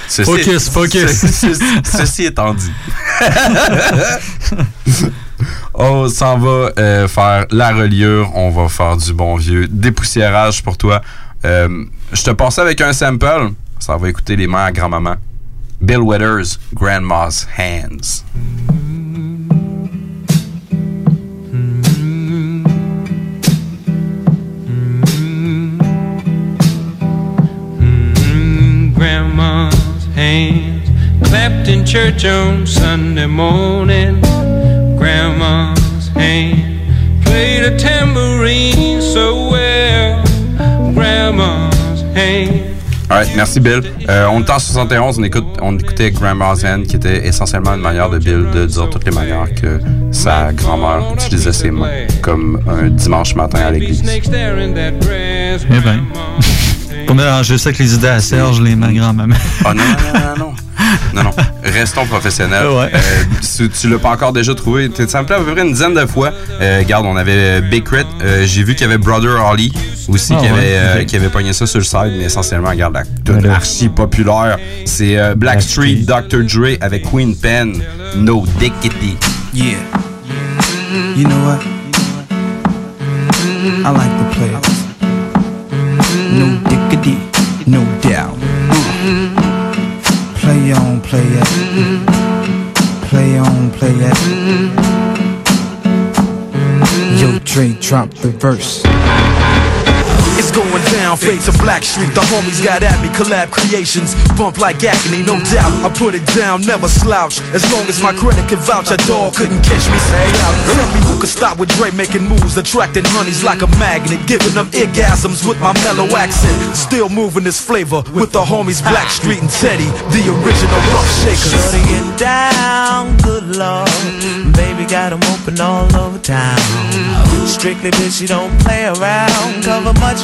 Ceci- Focus, focus. Ceci, ceci étant dit. On s'en va euh, faire la reliure. On va faire du bon vieux dépoussiérage pour toi. Euh, je te passe avec un sample. Ça va écouter les mains à grand-maman. Bill Withers, Grandma's Hands. Grandma's hands clapped in church on Sunday morning. Grandma's hand played a tambourine so well. Grandma's hand. Alright, merci Bill. Euh, on est en 71, on, écoute, on écoutait Grandma's Hand, qui était essentiellement une manière de Bill de dire toutes les manières que sa grand-mère utilisait ses mains, comme un dimanche matin à l'église. Eh ben. Pour mélanger ça avec les idées à Serge, les mains grand-maman. Ah non, non, non, non, non. Non. Restons professionnels. Ouais. Euh, si tu l'as pas encore déjà trouvé, tu ça me plaît à peu près une dizaine de fois. Euh, regarde, on avait Big Crit. Euh, J'ai vu qu'il y avait Brother Holly aussi Ah qui, avait, ouais, euh, ok. qui avait pogné ça sur le side, mais essentiellement, regarde, la Voilà. archi populaire. C'est euh, Blackstreet, Dr. Dre avec Queen Pen, No Dickity. Yeah. You know what? I like the players. No dickity, no doubt. Uh. Play on, play it. Play on, play it. Yo, Dre, drop the verse. It's going down, fade to Black Street. The homies got at me, collab creations. Bump like agony, no doubt. I put it down, never slouch. As long as my credit can vouch, a dog couldn't catch me. Say out. Tell me who could stop with Dre making moves, attracting honeys like a magnet, giving them orgasms with my mellow accent. Still moving this flavor with the homies Black Street and Teddy, the original rough shakers. Shorty get down, good lord. Baby got 'em open all over town. Strictly bitch, you don't play around. Cover much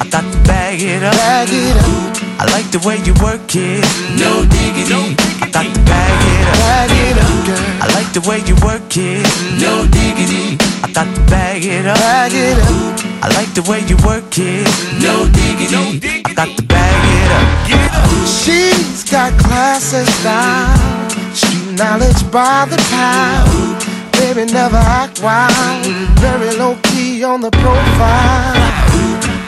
I got to bag it up. Bag it up. I like the way you work it. No diggity. I got to bag it up. Bag it up, girl. I like the way you work it. No diggity. I got to bag it up. Bag it up. I like the way you work it. No diggity. I got to bag it up. She's got class and style, street knowledge by the pound. Baby, never act wild, very low key on the profile.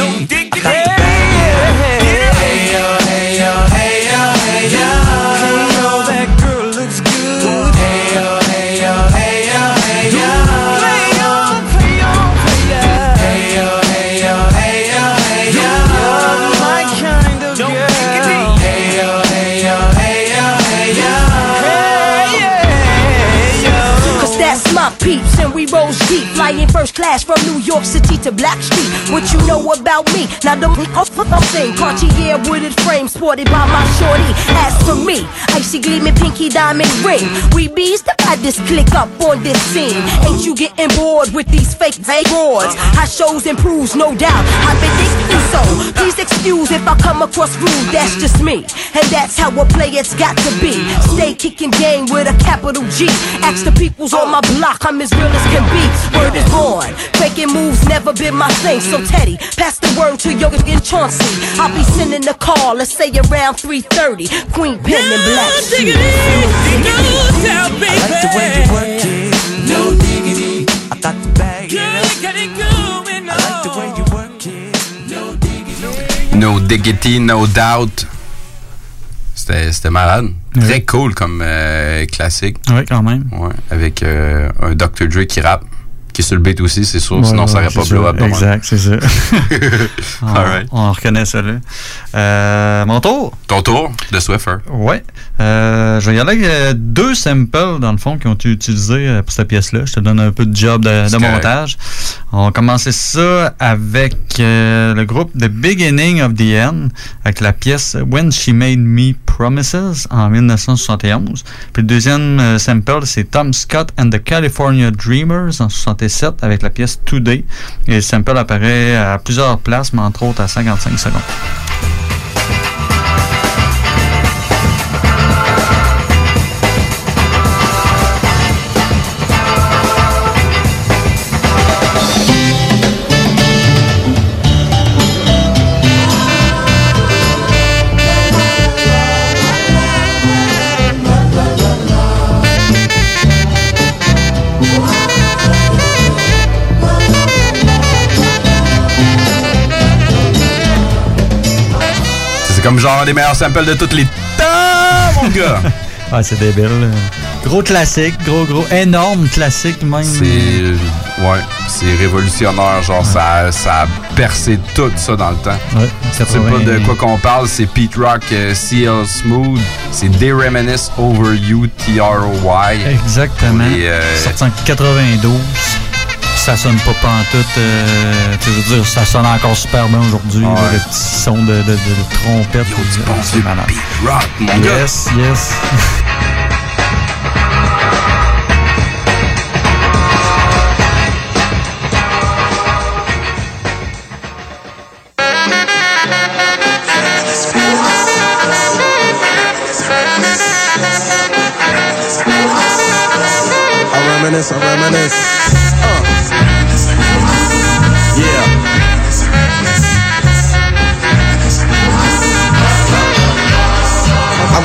I got to Class from New York City to Black Street. What you know about me? Now the the thing. Cartier wooded frame sported by my shorty. As for me, icy gleaming pinky diamond ring. We bees the baddest click up on this scene. Ain't you getting bored with these fake roars? How shows improves, no doubt I've been thinking so. Please excuse if I come across rude, that's just me. And that's how a player's got to be. Stay kicking game with a capital G. Ask the peoples on my block, I'm as real as can be. Word is born, faking moves never been my thing So Teddy, pass the word to Yoga and Chauncey I'll be sending the call, let's say around 3.30 Queen Pen and Black Sheep. I like the way you work it. No diggity. I got to bag it up. I like the way you work it. No diggity. No Diggity, No Doubt. C'était c'était malade. Très cool comme euh, classique. Oui, quand même. Ouais, avec euh, un Dr. Dre qui rappe, qui est sur le beat aussi, c'est sûr, Ouais, sinon ça ouais, aurait pas blow up. Exact, c'est ça. on, reconnaît ça là. Euh, mon tour. Ton tour de Swiffer. Ouais. Euh, je vais y aller avec euh, deux samples, dans le fond, qui ont été utilisés euh, pour cette pièce-là. Je te donne un peu de job de, montage. On va commencer ça avec euh, le groupe The Beginning of the End, avec la pièce When She Made Me Promises en 1971. Puis le deuxième sample, c'est Tom Scott and the California Dreamers en 67 avec la pièce Today. Et le sample apparaît à plusieurs places, mais entre autres à 55 secondes. Comme genre un des meilleurs samples de toutes les temps, mon gars. Ah, c'est débile. Gros classique, gros, gros, énorme classique même. C'est ouais, c'est révolutionnaire, genre ça, ça a percé tout ça dans le temps. Ouais, Tu sais pas de quoi qu'on parle, c'est Pete Rock, euh, CL Smooth, c'est They Reminisce Over You, T-R-O-Y. Exactement. Et, euh, Sorti en 92 ça sonne pas pantoute. Euh, je veux dire, ça sonne encore super bien aujourd'hui. Ouais. Le petit son de, de, de, de trompette. C'est malade. Rock, mon yes, gars? yes. I reminisce, I reminisce.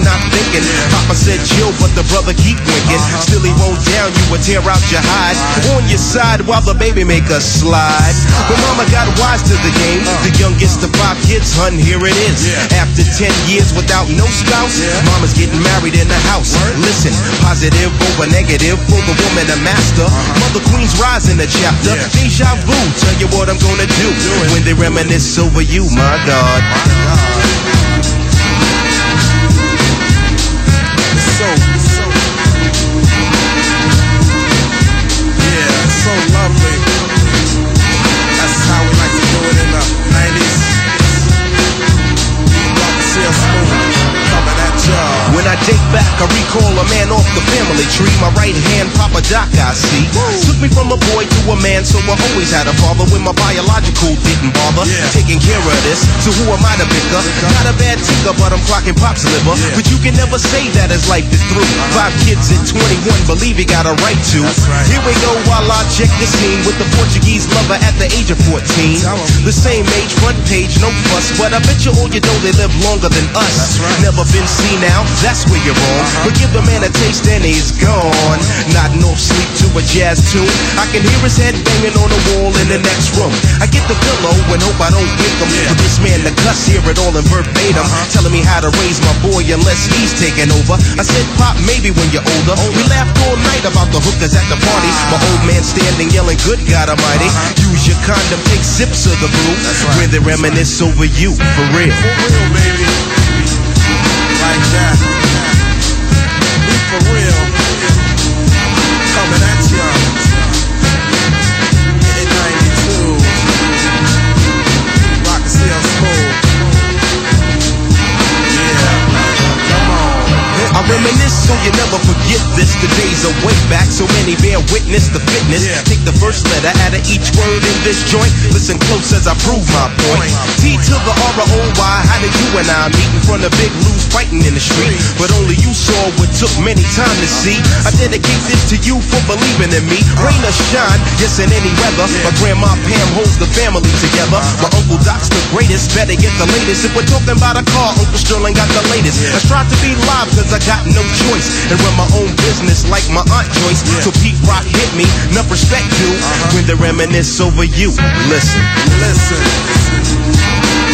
not thinking. Papa said chill, but the brother keep winking. Still he won't down you or tear out your hide. On your side while the baby make a slide. But mama got wise to the game. The youngest of five kids, hun, here it is. After 10 years without no spouse, mama's getting married in the house. Listen, positive over negative for the woman a master. Mother Queen's rise in the chapter. Deja vu, tell you what I'm gonna do when they reminisce over you, my God. Y'all. When I date back, I recall a man off the family tree. My right hand, Papa Doc, I see. Took me from a boy to a man, so I always had a father when my biological didn't bother. Taking care of this, so who am I to pick up? Not a bad tinker, but I'm clocking Pop's liver. But you can never say that as life is through. Five kids at 21, believe he got a right to. Here we go while I check the scene with the Portuguese lover at the age of 14. The same age, front page, no fuss. But I bet you all you know they live longer than us. Never been seen now, that's where you're wrong. But give the man a taste and he's gone. Not off sleep to a jazz tune. I can hear his head banging on the wall in the next room. I get the pillow and hope I don't wake him. For this man the cuss, hear it all in verbatim. Uh-huh. Telling me how to raise my boy unless he's taking over. I said, Pop, maybe when you're older. We laughed all night about the hookers at the party. Ah. My old man standing yelling, Good God Almighty. Uh-huh. Use your condom, take sips of the brew. When they reminisce over you, for real. For real, baby. Like that. I reminisce so you never forget this. The days are way back, so many bear witness the fitness. Take the first letter out of each word in this joint. Listen close as I prove my point. T to the R O Y. How did you and I meet in front of Big Lou's fighting in the street? But only you saw what took many time to see. I dedicate this to you for believing in me. Rain or shine, yes in any weather. My grandma Pam holds the family together. My uncle Doc's the greatest. Better get the latest. If we're talking about a car, Uncle Sterling got the latest. I strive to be live cause I got no choice. And run my own business like my Aunt Joyce. So Pete Rock hit me, enough respect due. Uh-huh. When they reminisce over you, listen. Listen.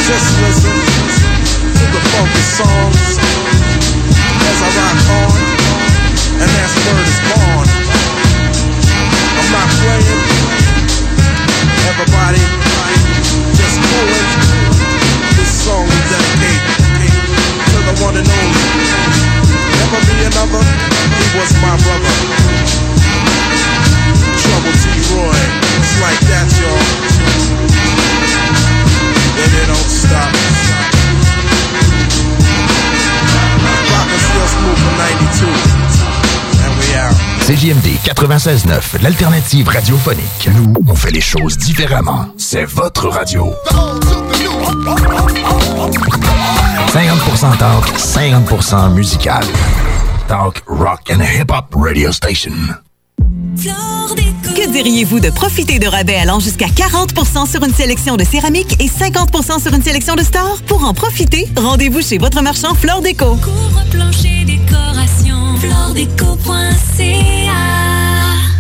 Just listen to the funky songs as I rock on, and that's word is born. I'm not playing. Everybody, just pulling. This song we dedicate to the one and only. Never be another. He was my brother. Trouble T. Roy. It's like that, y'all. And it don't stop. Rock and still smooth for 92. CJMD 96.9, l'alternative radiophonique. Nous, on fait les choses différemment. C'est votre radio. 50% talk, 50% musical. Talk, rock and hip-hop radio station. Que diriez-vous de profiter de rabais allant jusqu'à 40% sur une sélection de céramique et 50% sur une sélection de stores? Pour en profiter, rendez-vous chez votre marchand Flore Déco. floredeco.ca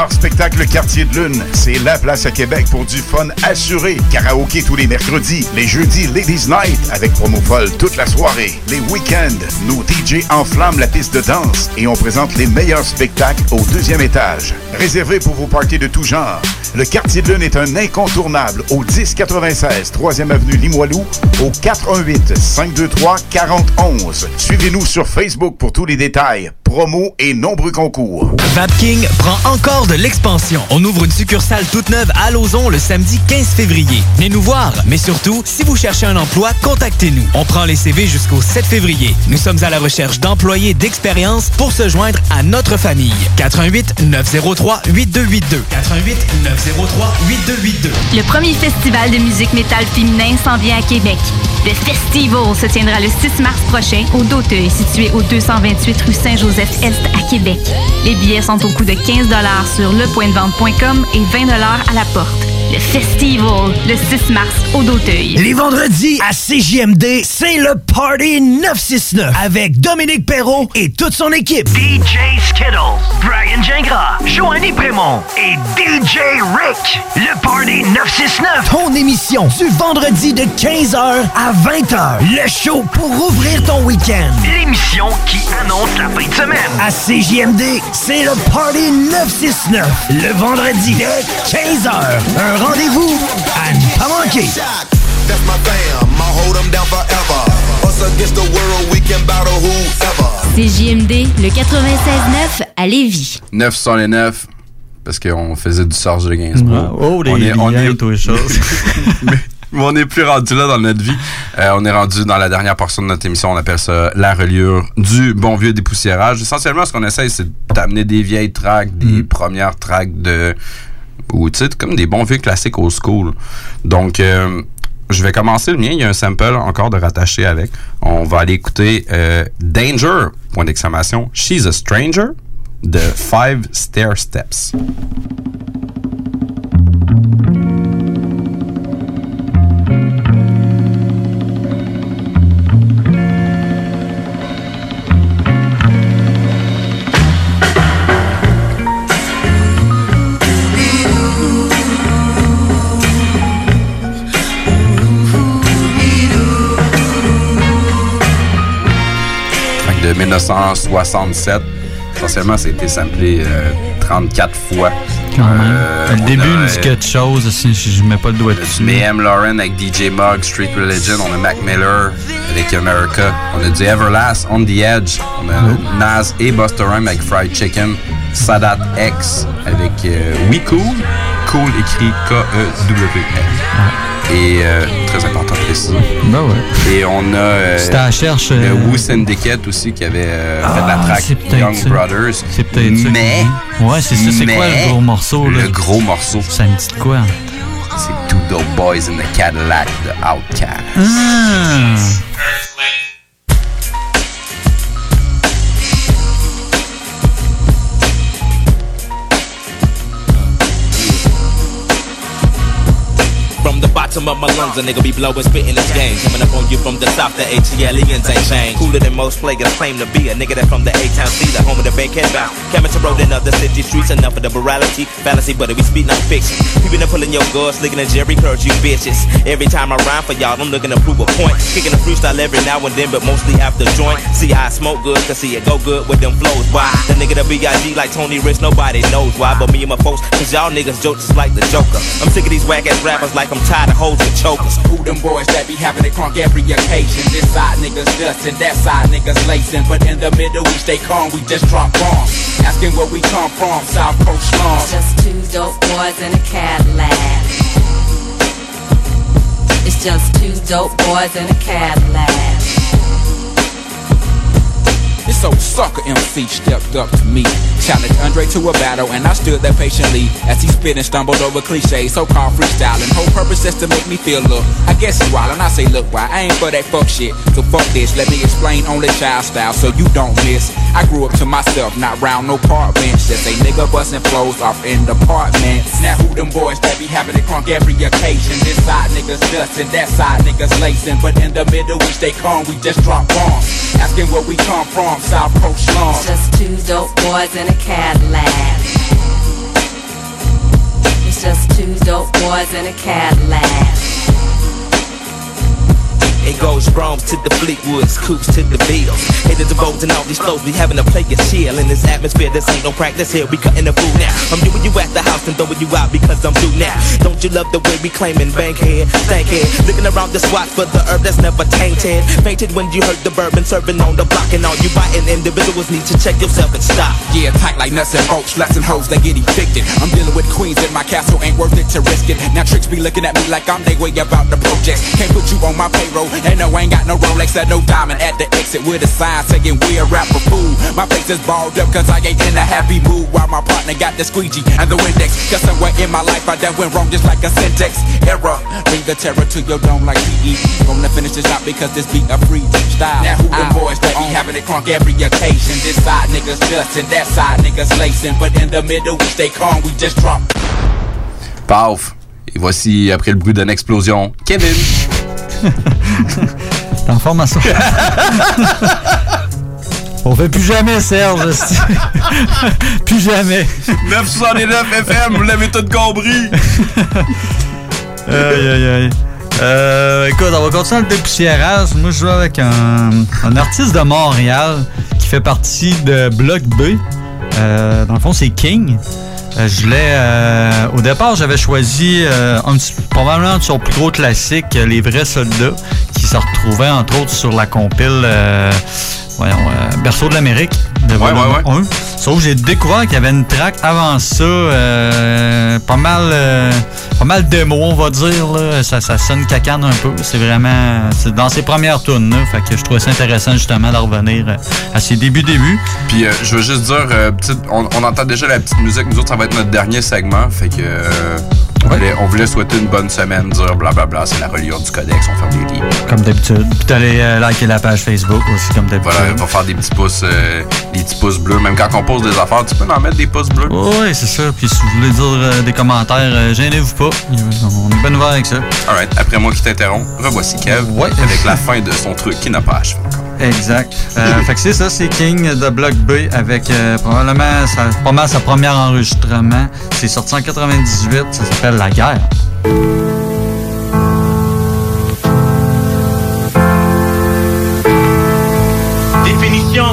Bar Spectacle Quartier de Lune, c'est la place à Québec pour du fun assuré. Karaoké tous les mercredis, les jeudis Ladies Night avec promo folle toute la soirée. Les week-ends, nos DJ enflamment la piste de danse et on présente les meilleurs spectacles au deuxième étage. Réservé pour vos parties de tout genre. Le Quartier de Lune est un incontournable au 1096 3e avenue Limoilou au 418 523 4011. Suivez-nous sur Facebook pour tous les détails, promos et nombreux concours. Vapking prend encore de l'expansion. On ouvre une succursale toute neuve à Lauson le samedi 15 février. Venez nous voir, mais surtout, si vous cherchez un emploi, contactez-nous. On prend les CV jusqu'au 7 février. Nous sommes à la recherche d'employés d'expérience pour se joindre à notre famille. 88 903 8282. 88 903 8282. Le premier festival de musique métal féminin s'en vient à Québec. Le Festival se tiendra le 6 mars prochain au Doteuil, situé au 228 rue Saint-Joseph-Est à Québec. Les billets sont au coût de 15 sur lepointdevente.com et 20 à la porte. Le Festival, le 6 mars au Doteuil. Les vendredis à CJMD, c'est le Party 969 avec Dominique Perrault et toute son équipe. DJ Skittles, Brian Gingras, Joanny Prémont et DJ Rick. Le Party 969. Ton émission du vendredi de 15h à 20h. Le show pour ouvrir ton week-end. L'émission qui annonce la fin de semaine. À CJMD, c'est le Party 969. Le vendredi de 15h. Un rendez-vous à ne pas manquer. That's my fam, I'll hold them down forever. Us against the world, we can battle whoever. CJMD, le 96.9 à Lévis. 9 sur les 9, parce qu'on faisait du Serge de Gainsbourg. Ah, oh, les on est, on est, et choses. mais, mais on n'est plus rendu là dans notre vie. Euh, on est rendu dans la dernière portion de notre émission. On appelle ça la reliure du bon vieux dépoussiérage. Essentiellement, ce qu'on essaye, c'est d'amener des vieilles tracks, des premières tracks de ou tu sais comme des bons vieux classiques old school. Donc euh, je vais commencer le mien, il y a un sample encore de rattaché avec. On va aller écouter euh, Danger point d'exclamation She's a Stranger de Five Stair Steps. 1967. Essentiellement, ça a été samplé euh, 34 fois. Quand même. Euh, le début a, me dit euh, quelque chose, si je, mets pas le doigt dessus. Mayhem Lauren avec DJ Mugg, Street Religion. On a Mac Miller avec America. On a du Everlast, On the Edge. On a Nas et Busta Rhymes avec Fried Chicken. Sadat X avec euh, We Cool. Cool écrit K-E-W-L. Et euh, très important de préciser. Ben ouais. Et on a euh, C'était à la cherche, le euh, Wu Syndicate aussi qui avait euh, fait la Ah, track Young ça. Brothers. C'est peut-être ça. Mais Ouais, c'est ça. C'est quoi le gros morceau, là? Le gros morceau. Ça me dit de quoi? C'est Two Dope Boys in the Cadillac de Outkast. Ah! Bottom of my lungs, a nigga be blowing, spitting this game. Coming up on you from the south, the ATLians ain't changed. Cooler than most players claim to be. A nigga that from the A-Town C, the home of the head bound. Cameron road in other city streets, enough of the morality, fallacy, but we speak non fiction. People been pulling your guards, looking at Jerry Curls, you bitches. Every time I rhyme for y'all, I'm looking to prove a point. Kicking a freestyle every now and then, but mostly after joint. See, I smoke good, cause see it go good with them flows. Why? The nigga that B.I.G. like Tony Rich, nobody knows why, but me and my folks, cause y'all niggas joke just like the Joker. I'm sick of these whack ass rappers like I'm tired of hoes with chokers. Who them boys that be having it crunk every occasion? This side niggas dustin', that side niggas lacing. But in the middle we stay calm, we just drop bombs. Asking where we come from, South Coast slums. Just two dope boys in a Cadillac. It's just two dope boys in a Cadillac. Old sucker MC stepped up to me, challenged Andre to a battle, and I stood there patiently as he spit and stumbled over cliches, so-called freestyling. Whole purpose is to make me feel look. I guess he wild, and I say look why I ain't for that fuck shit. So fuck this, let me explain only child style so you don't miss. I grew up to myself, not round no park bench. Just a nigga busting flows off in the apartments. Now who them boys that be having to crunk every occasion? This side niggas dustin', that side niggas lacing, but in the middle we stay calm, we just drop bombs. Asking where we come from, South Coast Lawn. Just two dope boys in a Cadillac. It's just two dope boys in a Cadillac. It goes Rome to the Fleetwoods, Coops to the Beatles. Hated the roads and all these flows, we having a play a chill in this atmosphere. This ain't no practice here, we cutting the food now. I'm doing you at the house and throwing you out because I'm through now. Don't you love the way we claiming bankhead, thankhead? Looking around the spot for the herb that's never tainted. Fainted when you heard the bourbon serving on the block and all you biting individuals need to check yourself and stop. Yeah, tight like nuts and bolts, flexing hoes, they get evicted. I'm dealing with queens in my castle, ain't worth it to risk it. Now tricks be looking at me like I'm they way about the projects. Can't put you on my payroll, and no, I ain't got no Rolex or no diamond at the exit with a sign saying we're a rapper fool. My face is balled up cause I ain't in a happy mood while my partner got the squeegee and the Windex. Cause somewhere in my life I done went wrong just like a syntax error. Bring the terror to your dome like PE. Gonna finish this out because this beat a free style. Now who the boys that be having it crunk every occasion? This side niggas dustin', that side niggas lacing. But in the middle we stay calm, we just drop. Paf! Et voici, après le bruit d'une explosion, Kevin. T'es en formation. On fait plus jamais, Serge. plus jamais. 969 FM, vous l'avez tout compris. Aïe, aïe, aïe. Euh, écoute, on va continuer le dépoussiérage. Moi, je joue avec un, un artiste de Montréal qui fait partie de Bloc B. Euh, dans le fond, c'est King. Euh, je l'ai. euh, au départ, j'avais choisi euh, un petit- probablement son plus gros classique, Les vrais soldats, qui se retrouvait entre autres sur la compile. Berceau de l'Amérique. De Ouais, volume ouais, 1. Sauf que j'ai découvert qu'il y avait une track avant ça, euh, pas mal euh, pas mal démo, on va dire. Là. Ça, ça sonne cacane un peu. C'est vraiment. C'est dans ses premières tunes, là. Fait que je trouvais ça intéressant justement de revenir euh, à ses débuts débuts. Puis euh, je veux juste dire, petite- on, on entend déjà la petite musique. Nous autres, ça va être notre dernier segment. Fait que on, voulait, on voulait souhaiter une bonne semaine, dire blablabla, c'est la reliure du codex, on ferme les livres. Comme d'habitude. Puis t'allais euh, liker la page Facebook aussi, comme d'habitude. Voilà, on va faire des petits pouces, euh, des petits pouces bleus. Même quand on pose des affaires, tu peux en mettre des pouces bleus. Oui, c'est ça. Puis si vous voulez dire euh, des commentaires, euh, gênez-vous pas. On est bien ouvert avec ça. Alright, après moi qui t'interromps, revoici Kev avec la fin de son truc qui n'a pas achevé encore. Exact. Euh, fait que c'est ça, c'est King de Block B avec euh, probablement sa, pas mal sa première enregistrement. C'est sorti en 98, ça s'appelle La guerre. Définition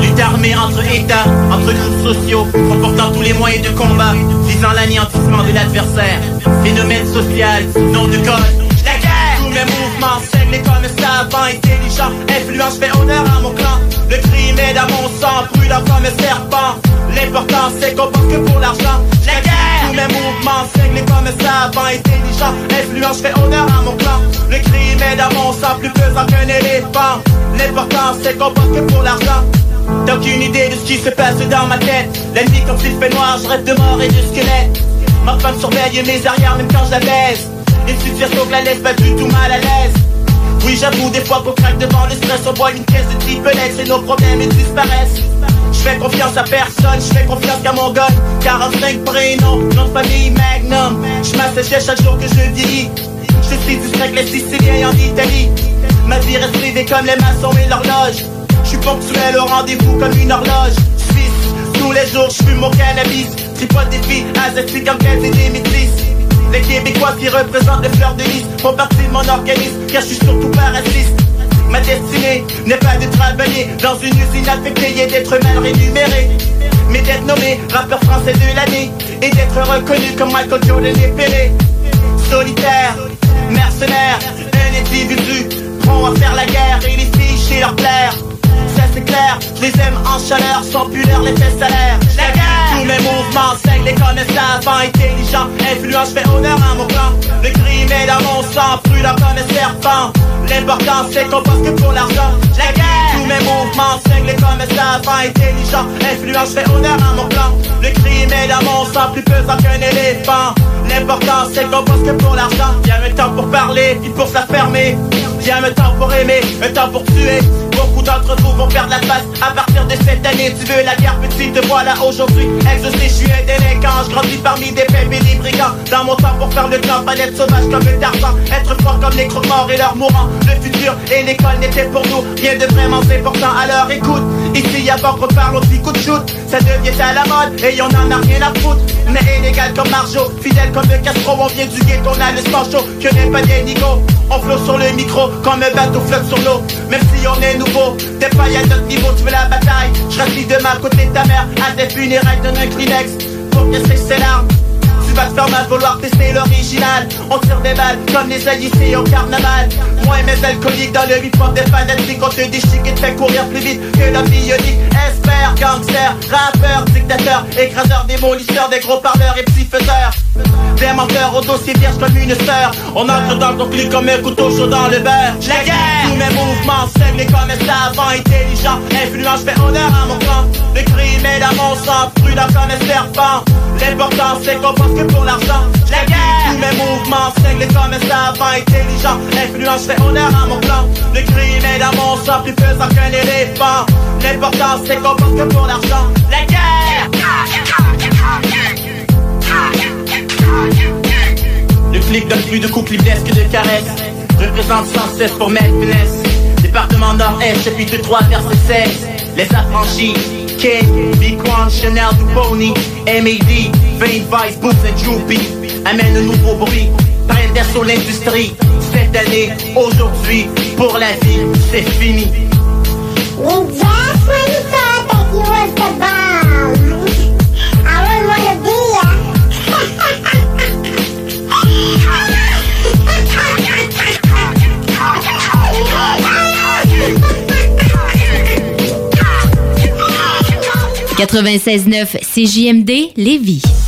lutte armée entre États, entre groupes sociaux, comportant tous les moyens de combat, visant l'anéantissement de l'adversaire. Phénomène social, nom de code. La guerre Tous mes mouvements saignent comme savant, intelligent, influence fait honneur à mon clan. Le crime est dans mon sang, brûlant comme un serpent. L'important c'est qu'on pense que pour l'argent. La guerre Tous mes mouvements saignent comme savant, intelligent, influence fait honneur à mon clan. Le crime est dans mon sang, plus pesant qu'un éléphant. L'important c'est qu'on pense que pour l'argent. T'as aucune idée de ce qui se passe dans ma tête La nuit quand il fait noir, je rêve de mort et de squelette Ma femme surveille mes arrières même quand je la baise Et tu tires que la laisse pas du tout mal à l'aise Oui j'avoue des fois qu'on craque devant le stress. On boit une caisse de triplex et nos problèmes ils disparaissent. Je fais confiance à personne, je fais confiance qu'à mon gun 45 prénoms, nom de famille Magnum. Je m'assèche chaque jour que je vieillis Je suis distrait que les Siciliens en Italie. Ma vie reste privée comme les maçons et l'horloge. Je suis ponctuel au rendez-vous comme une horloge. Suisse, tous les jours je fume mon cannabis. Pas des filles asiatiques qu'elles et des métisses Les Québécois qui représentent les fleurs de lys Font partie de mon organisme car je suis surtout pas raciste Ma destinée n'est pas de travailler dans une usine affectée et d'être mal rémunéré Mais d'être nommé rappeur français de l'année Et d'être reconnu comme Michael Jordan et Pelé. Solitaire, mercenaire, un individu Prompt à faire la guerre et les filles chez leur plaire je les aime en chaleur, sans puleur, les faits salaires. La guerre, tous mes mouvements saignent, les connaisseurs savants, intelligents, influence, fait honneur à mon clan. Le crime est dans mon sang, brûlant comme un serpent. L'important c'est qu'on pense que pour l'argent. La guerre, tous mes mouvements saignent, les connaisseurs savants, intelligents, influence, fait honneur à mon clan. Le crime est dans mon sang, plus pesant qu'un éléphant. L'important c'est qu'on pense que pour l'argent. Y'a un temps pour parler, puis pour s'affermer. Y'a un temps pour aimer, un temps pour tuer. Beaucoup d'entre vous vont perdre la face à partir de cette année. Tu veux la guerre, petit, te voilà aujourd'hui. Exaucé, je suis un délinquant. Je grandis parmi des des brigands. Dans mon temps pour faire le temps, fallait être sauvage comme le tarzan. Être fort comme les croque-morts et leurs mourants. Le futur et l'école n'étaient pour nous rien de vraiment important. Alors écoute, ici y'a pas reparle au petit coup de shoot. Ça devient à la mode et on en a rien à foutre. Mais illégal comme Marjo, fidèle comme le Castro. On vient du ghetto, on a le sport chaud. Que n'est pas des nigos. On flotte sur le micro comme un bateau flotte sur l'eau. Même si on est nouveau, t'es pas à niveau, tu veux la bataille. Je reste demain à côté de ta mère, à tes funérailles, donne un Kleenex pour que c'est larmes. Tu vas te faire mal vouloir tester l'original. On tire des balles comme les haïtiens au carnaval. Moi et mes alcooliques dans le hip-hop des fanatiques On te déchique et te fait courir plus vite que la bionique Espère, gangster, rappeur, dictateur Écraseur, démolisseur, des gros parleurs et faiseurs Des menteurs au dossier vierge comme une sœur. On entre dans le conflit comme un couteau chaud dans le beurre. La guerre. Tous mes mouvements cinglés comme un savant intelligent Influent, je fais honneur à mon clan. Le crime est dans mon sang, prudent comme un serpent. L'important c'est qu'on pense que pour l'argent. La guerre Tous mes mouvements cinglés comme un savant intelligent. Influent, je honneur à mon clan Le crime est dans mon sang, plus pesant qu'un éléphant. L'important c'est qu'on pense que pour l'argent. La guerre. Le flic donne plus de coups libres que de caresses. Représente 116 pour mettre finesse Département Nord-Est, chapitre 3, verset 16 Les affranchis King, Big One, Chanel, du Pony MAD, Vane Vice, Boots and Droopy Amène un nouveau bruit Prendre sur l'industrie Cette année, aujourd'hui, pour la vie, c'est fini You just when you thought that you was the bomb. I wouldn't wanna be ya. 96.9 CJMD Lévis.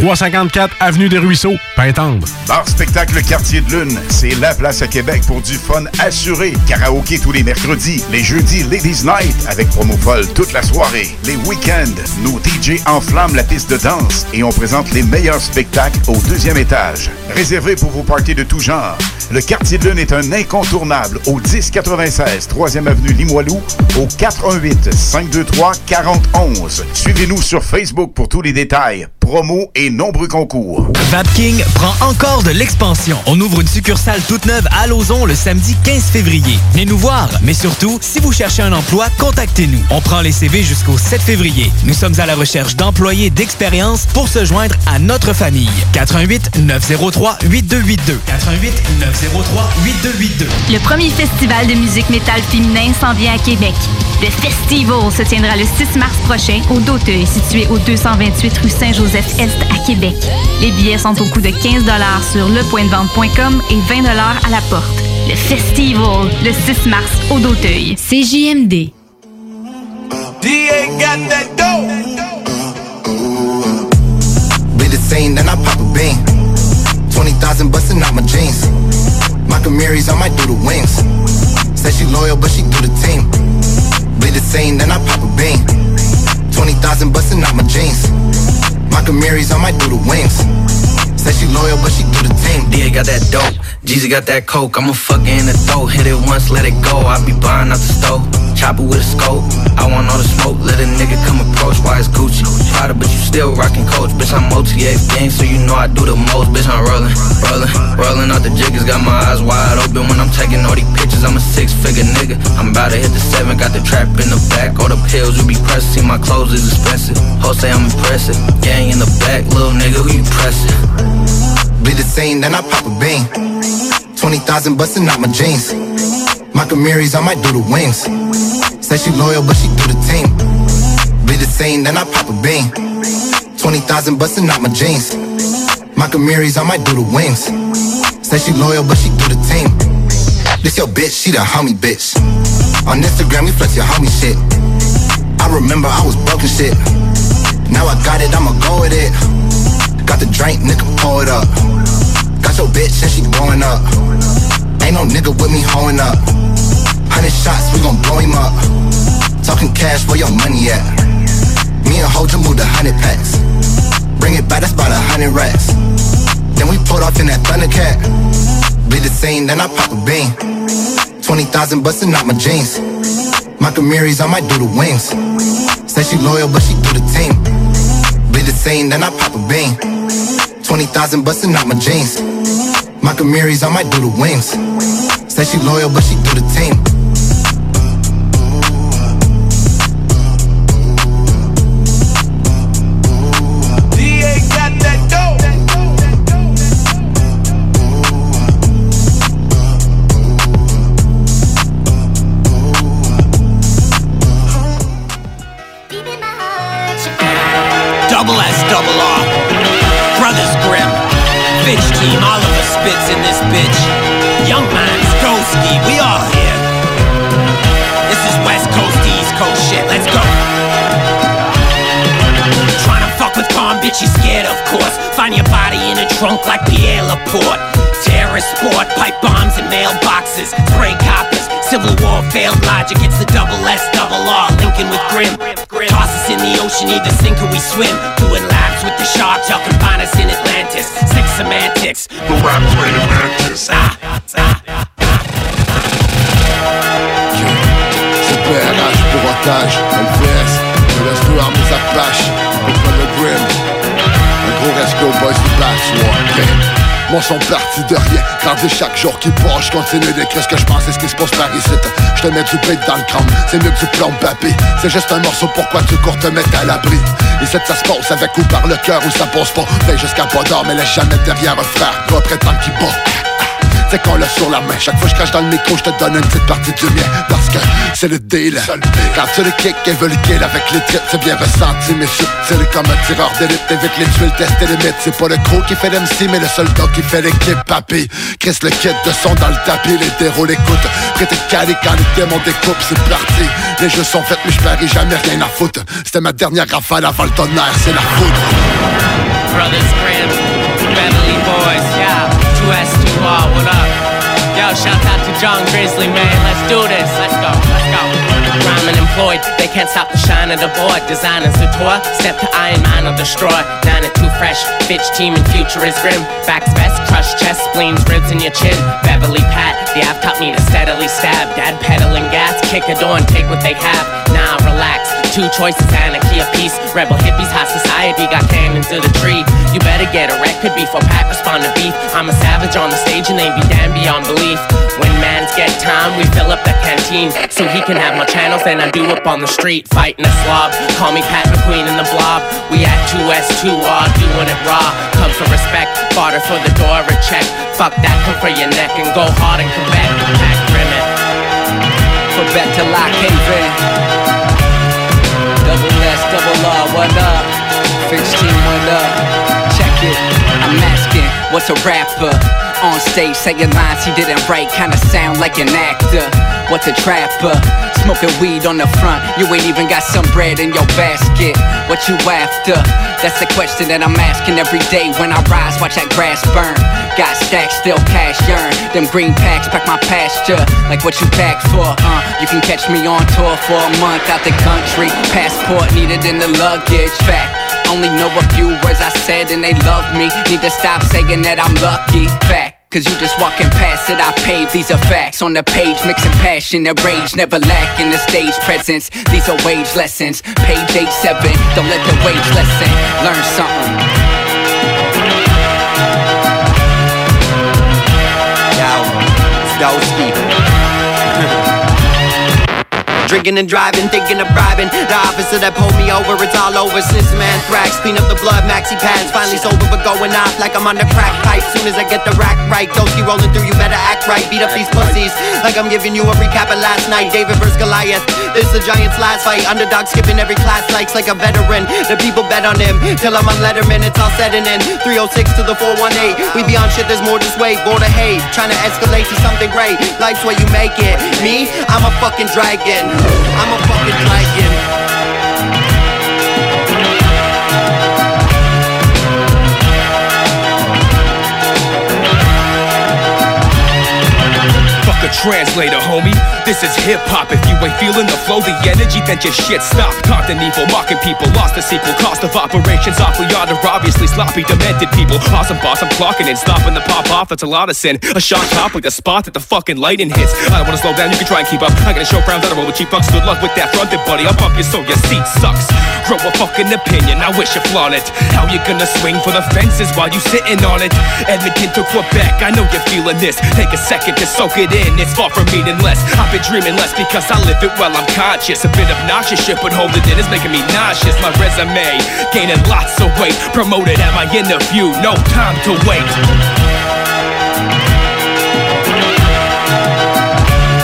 354 Avenue des Ruisseaux, Pintendre. Bar Spectacle Quartier de Lune, c'est la place à Québec pour du fun assuré. Karaoké tous les mercredis, les jeudis Ladies Night avec promo folle toute la soirée. Les week-ends, nos DJ enflamment la piste de danse et on présente les meilleurs spectacles au deuxième étage. Réservé pour vos parties de tout genre. Le Quartier de Lune est un incontournable au 1096 3e Avenue Limoilou au 418 523 4011. Suivez-nous sur Facebook pour tous les détails, promos et nombreux concours. Vapking prend encore de l'expansion. On ouvre une succursale toute neuve à Lauson le samedi 15 février. Venez nous voir, mais surtout, si vous cherchez un emploi, contactez-nous. On prend les CV jusqu'au 7 février. Nous sommes à la recherche d'employés d'expérience pour se joindre à notre famille. 88 903 8282. 88 903 8282. Le premier festival de musique métal féminin s'en vient à Québec. Le Festival se tiendra le 6 mars prochain au Doteuil, situé au 228 rue Saint-Joseph-Est à Québec. Les billets sont au coût de 15 sur lepointdevente.com et 20 à la porte. Le Festival, le 6 mars au Doteuil. CJMD. same, then I pop a bean. 20,000 bustin' out my jeans. My Camaries, I might do the wings. Said she loyal, but she do the team. Bleed the same, then I pop a bean. 20,000 bustin' out my jeans. Marys, I might do the wings. Said she loyal, but she do the team. Yeah, got that dope. Jeezy got that coke. I'ma fuck it in the throat. Hit it once, let it go. I be buying out the stove. Chopper with a scope. I want all the smoke. Let a nigga come approach. Why it's Gucci? Prada, but you still rockin' coach. Bitch, I'm OTX gang, so you know I do the most. Bitch, I'm rollin', rollin', rollin' out the jiggers. Got my eyes wide open when I'm taking all these pictures. I'm a six figure nigga. I'm about to hit the seven. Got the trap in the back. All the pills you be pressing, my clothes is expensive. Hoes say I'm impressive. Gang in the back, little nigga, who you pressin'? Be the scene, then I pop a bean. 20,000 bustin' out my jeans. My Camaries, I might do the wings. Said she loyal, but she do the team. Be the scene, then I pop a bean. 20,000 bustin' out my jeans. My Camaries, I might do the wings. Said she loyal, but she do the team. This your bitch, she the homie bitch. On Instagram, we flex your homie shit. I remember I was broken shit. Now I got it, I'ma go with it. Got the drink, nigga, pour it up. Got your bitch and she blowing up. Ain't no nigga with me hoeing up. Hundred shots, we gon' blow him up. Talking cash, where your money at? Me and Hoja moved a hundred packs. Bring it back, that's about a hundred racks. Then we pulled off in that Thundercat. Bleed the scene, then I pop a bean. 20,000 bustin' out my jeans. My Camaries, I might do the wings. Said she loyal, but she do the team. Bleed the scene, then I pop a bean. 20,000 bustin' out my jeans. My Camaries, I might do the wings. Said she loyal, but she do the with Palm bitch, you scared of course. Find your body in a trunk like Pierre Laporte. Terrorist sport, pipe bombs and mailboxes. Spray coppers, civil war, failed logic. It's the double S, double R, Lincoln with Grim. Toss us in the ocean, either sink or we swim. Doing laps with the sharks, y'all can find us in Atlantis. Six semantics. The rap play the mantis. Ah, ah. CPRH pour otage, LVS, je laisse armes aux Apaches, le Grim. Un gros respect aux boys du Black Swan Gang. Mon son parti de rien, gardé chaque jour qui passe, je continue d'écrire ce que je pense et ce qui se passe par ici. Je te mets du bait dans le crâne, c'est mieux que du plomb papy. C'est juste un morceau, pourquoi tu cours te mettre à l'abri? Ici ça se passe avec ou par le cœur ou ça passe pas. Veille jusqu'à pas d'or, mais laisse jamais derrière un frère, prétendre qu'il bat. C'est qu'on l'a sur la main. Chaque fois que je crache dans le micro, je te donne une petite partie du mien. Parce que c'est le deal. Quand tu le kick et veux le kill avec les tripes C'est bien ressenti mais subtil comme un tireur d'élite. Évite les tuiles, tester les mythes. C'est pas le gros qui fait l'MC mais le soldat qui fait l'équipe Papy, Chris le kit de son dans le tapis Les déros l'écoute Prêt calé quand les démons découpent C'est parti, les jeux sont faits mais je parie jamais rien à foutre. C'était ma dernière rafale avant le tonnerre C'est la foudre. Brothers Grimm, Boys, yeah. 2S2R, what up? Yo, shout out to John Grizzly, man. Let's do this. Let's go, let's go. Rhyming employed, they can't stop the shine of the board. Designers tour, step to Iron Man or destroy. Nine and two fresh, bitch team and future is grim. Backs best, crush chest, spleens, ribs in your chin. Beverly Pat, the app taught me to steadily stab. Dad pedaling gas, kick a door and take what they have. Now relax, two choices, anarchy of peace. Rebel hippies, high society, got cannons to the tree. You better get a record before Pat respond to beef. I'm a savage on the stage and they be damn beyond belief. When mans get time, we fill up the canteen so he can have more channels than I do up on the street. Fighting a slob, call me Pat McQueen in the blob. We at 2S2R, doing it raw. Come for respect, barter for the door a check. Fuck that, come for your neck and go hard Quebec. Pack Grimmett. Quebec to Lock Haven. S, double R, what up? Fix team, what up? Check it. I'm asking, what's a rapper? On stage saying lines he didn't write, kinda sound like an actor. What's a trapper? Smoking weed on the front, you ain't even got some bread in your basket. What you after? That's the question that I'm asking every day when I rise, watch that grass burn. Got stacks, still cash yearn. Them green packs pack my pasture, like what you packed for. Uh, you can catch me on tour for a month out the country. Passport needed in the luggage. Fact. Only know a few words I said and they love me. Need to stop saying that I'm lucky. Fact. Cause you just walking past it, I pave These are facts on the page, mixing passion and rage Never lacking the stage presence These are wage lessons Page 8-7, don't let the wage lesson Learn something Yo, Stowski. Drinking and driving, thinking of bribing. The officer that pulled me over, it's all over since man thrax. Clean up the blood, maxi pads. Finally sober, but going off like I'm on the crack pipe. Soon as I get the rack right, Doski rolling through, you better act right. Beat up these pussies like I'm giving you a recap of last night. David versus Goliath. This the Giants' last fight. Underdog skipping every class, likes like a veteran. The people bet on him till I'm on Letterman. It's all and in. 306 to the 418. We be on shit, there's more just wait. Border hate, trying to escalate to something great. Life's where you make it. Me, I'm a fucking dragon. I'm a fucking dragon. Fuck a translator, homie. This is hip hop. If you ain't feeling the flow, the energy, then just shit stop. Taunting evil, mocking people, lost the sequel. Cost of operations awfully odd, or obviously sloppy, demented people. Awesome boss, I'm clocking in, stopping the pop off. That's a lot of sin. A shot top like the spot that the fucking lightning hits. I don't wanna slow down, you can try and keep up. I gotta show that I roll with cheap bucks. Good luck with that fronted, buddy. I'll bump you so your seat sucks. Grow a fucking opinion, I wish you flaunt it. How you gonna swing for the fences while you sitting on it? Edmonton to Quebec, I know you're feeling this. Take a second to soak it in, it's far from meaningless. I've been dreaming less because I live it well, I'm conscious. A bit obnoxious shit, but holding it is making me nauseous. My resume, gaining lots of weight. Promoted at my interview, no time to wait.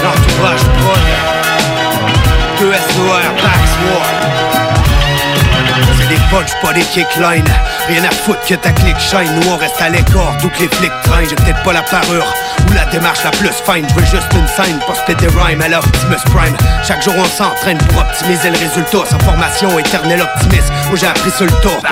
L'entourage prod punch, pas des kicklines. Rien à foutre que ta clique shine. Nous on reste à l'écart, d'où que les flics traînent. J'ai peut-être pas la parure ou la démarche la plus fine. Je juste une scène, pas spit des rhymes. À l'Optimus Prime Chaque jour on s'entraîne pour optimiser le résultat. Sa formation, éternel optimiste. Moi j'ai appris sur le tour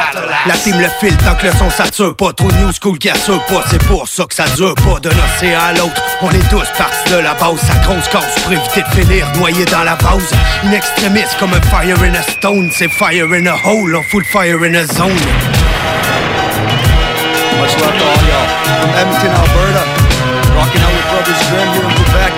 La team le file tant que le son sature pas. Trop new school qui assure pas. C'est pour ça que ça dure pas. D'un océan à l'autre On est tous partis de la base. Sa grosse cause pour éviter de finir noyé dans la vase. Une extrémiste comme un fire in a stone C'est fire in a hole, on full fire in a zone Much love to all y'all. From Edmonton, Alberta, rocking out with Brothers Grimm here in Quebec.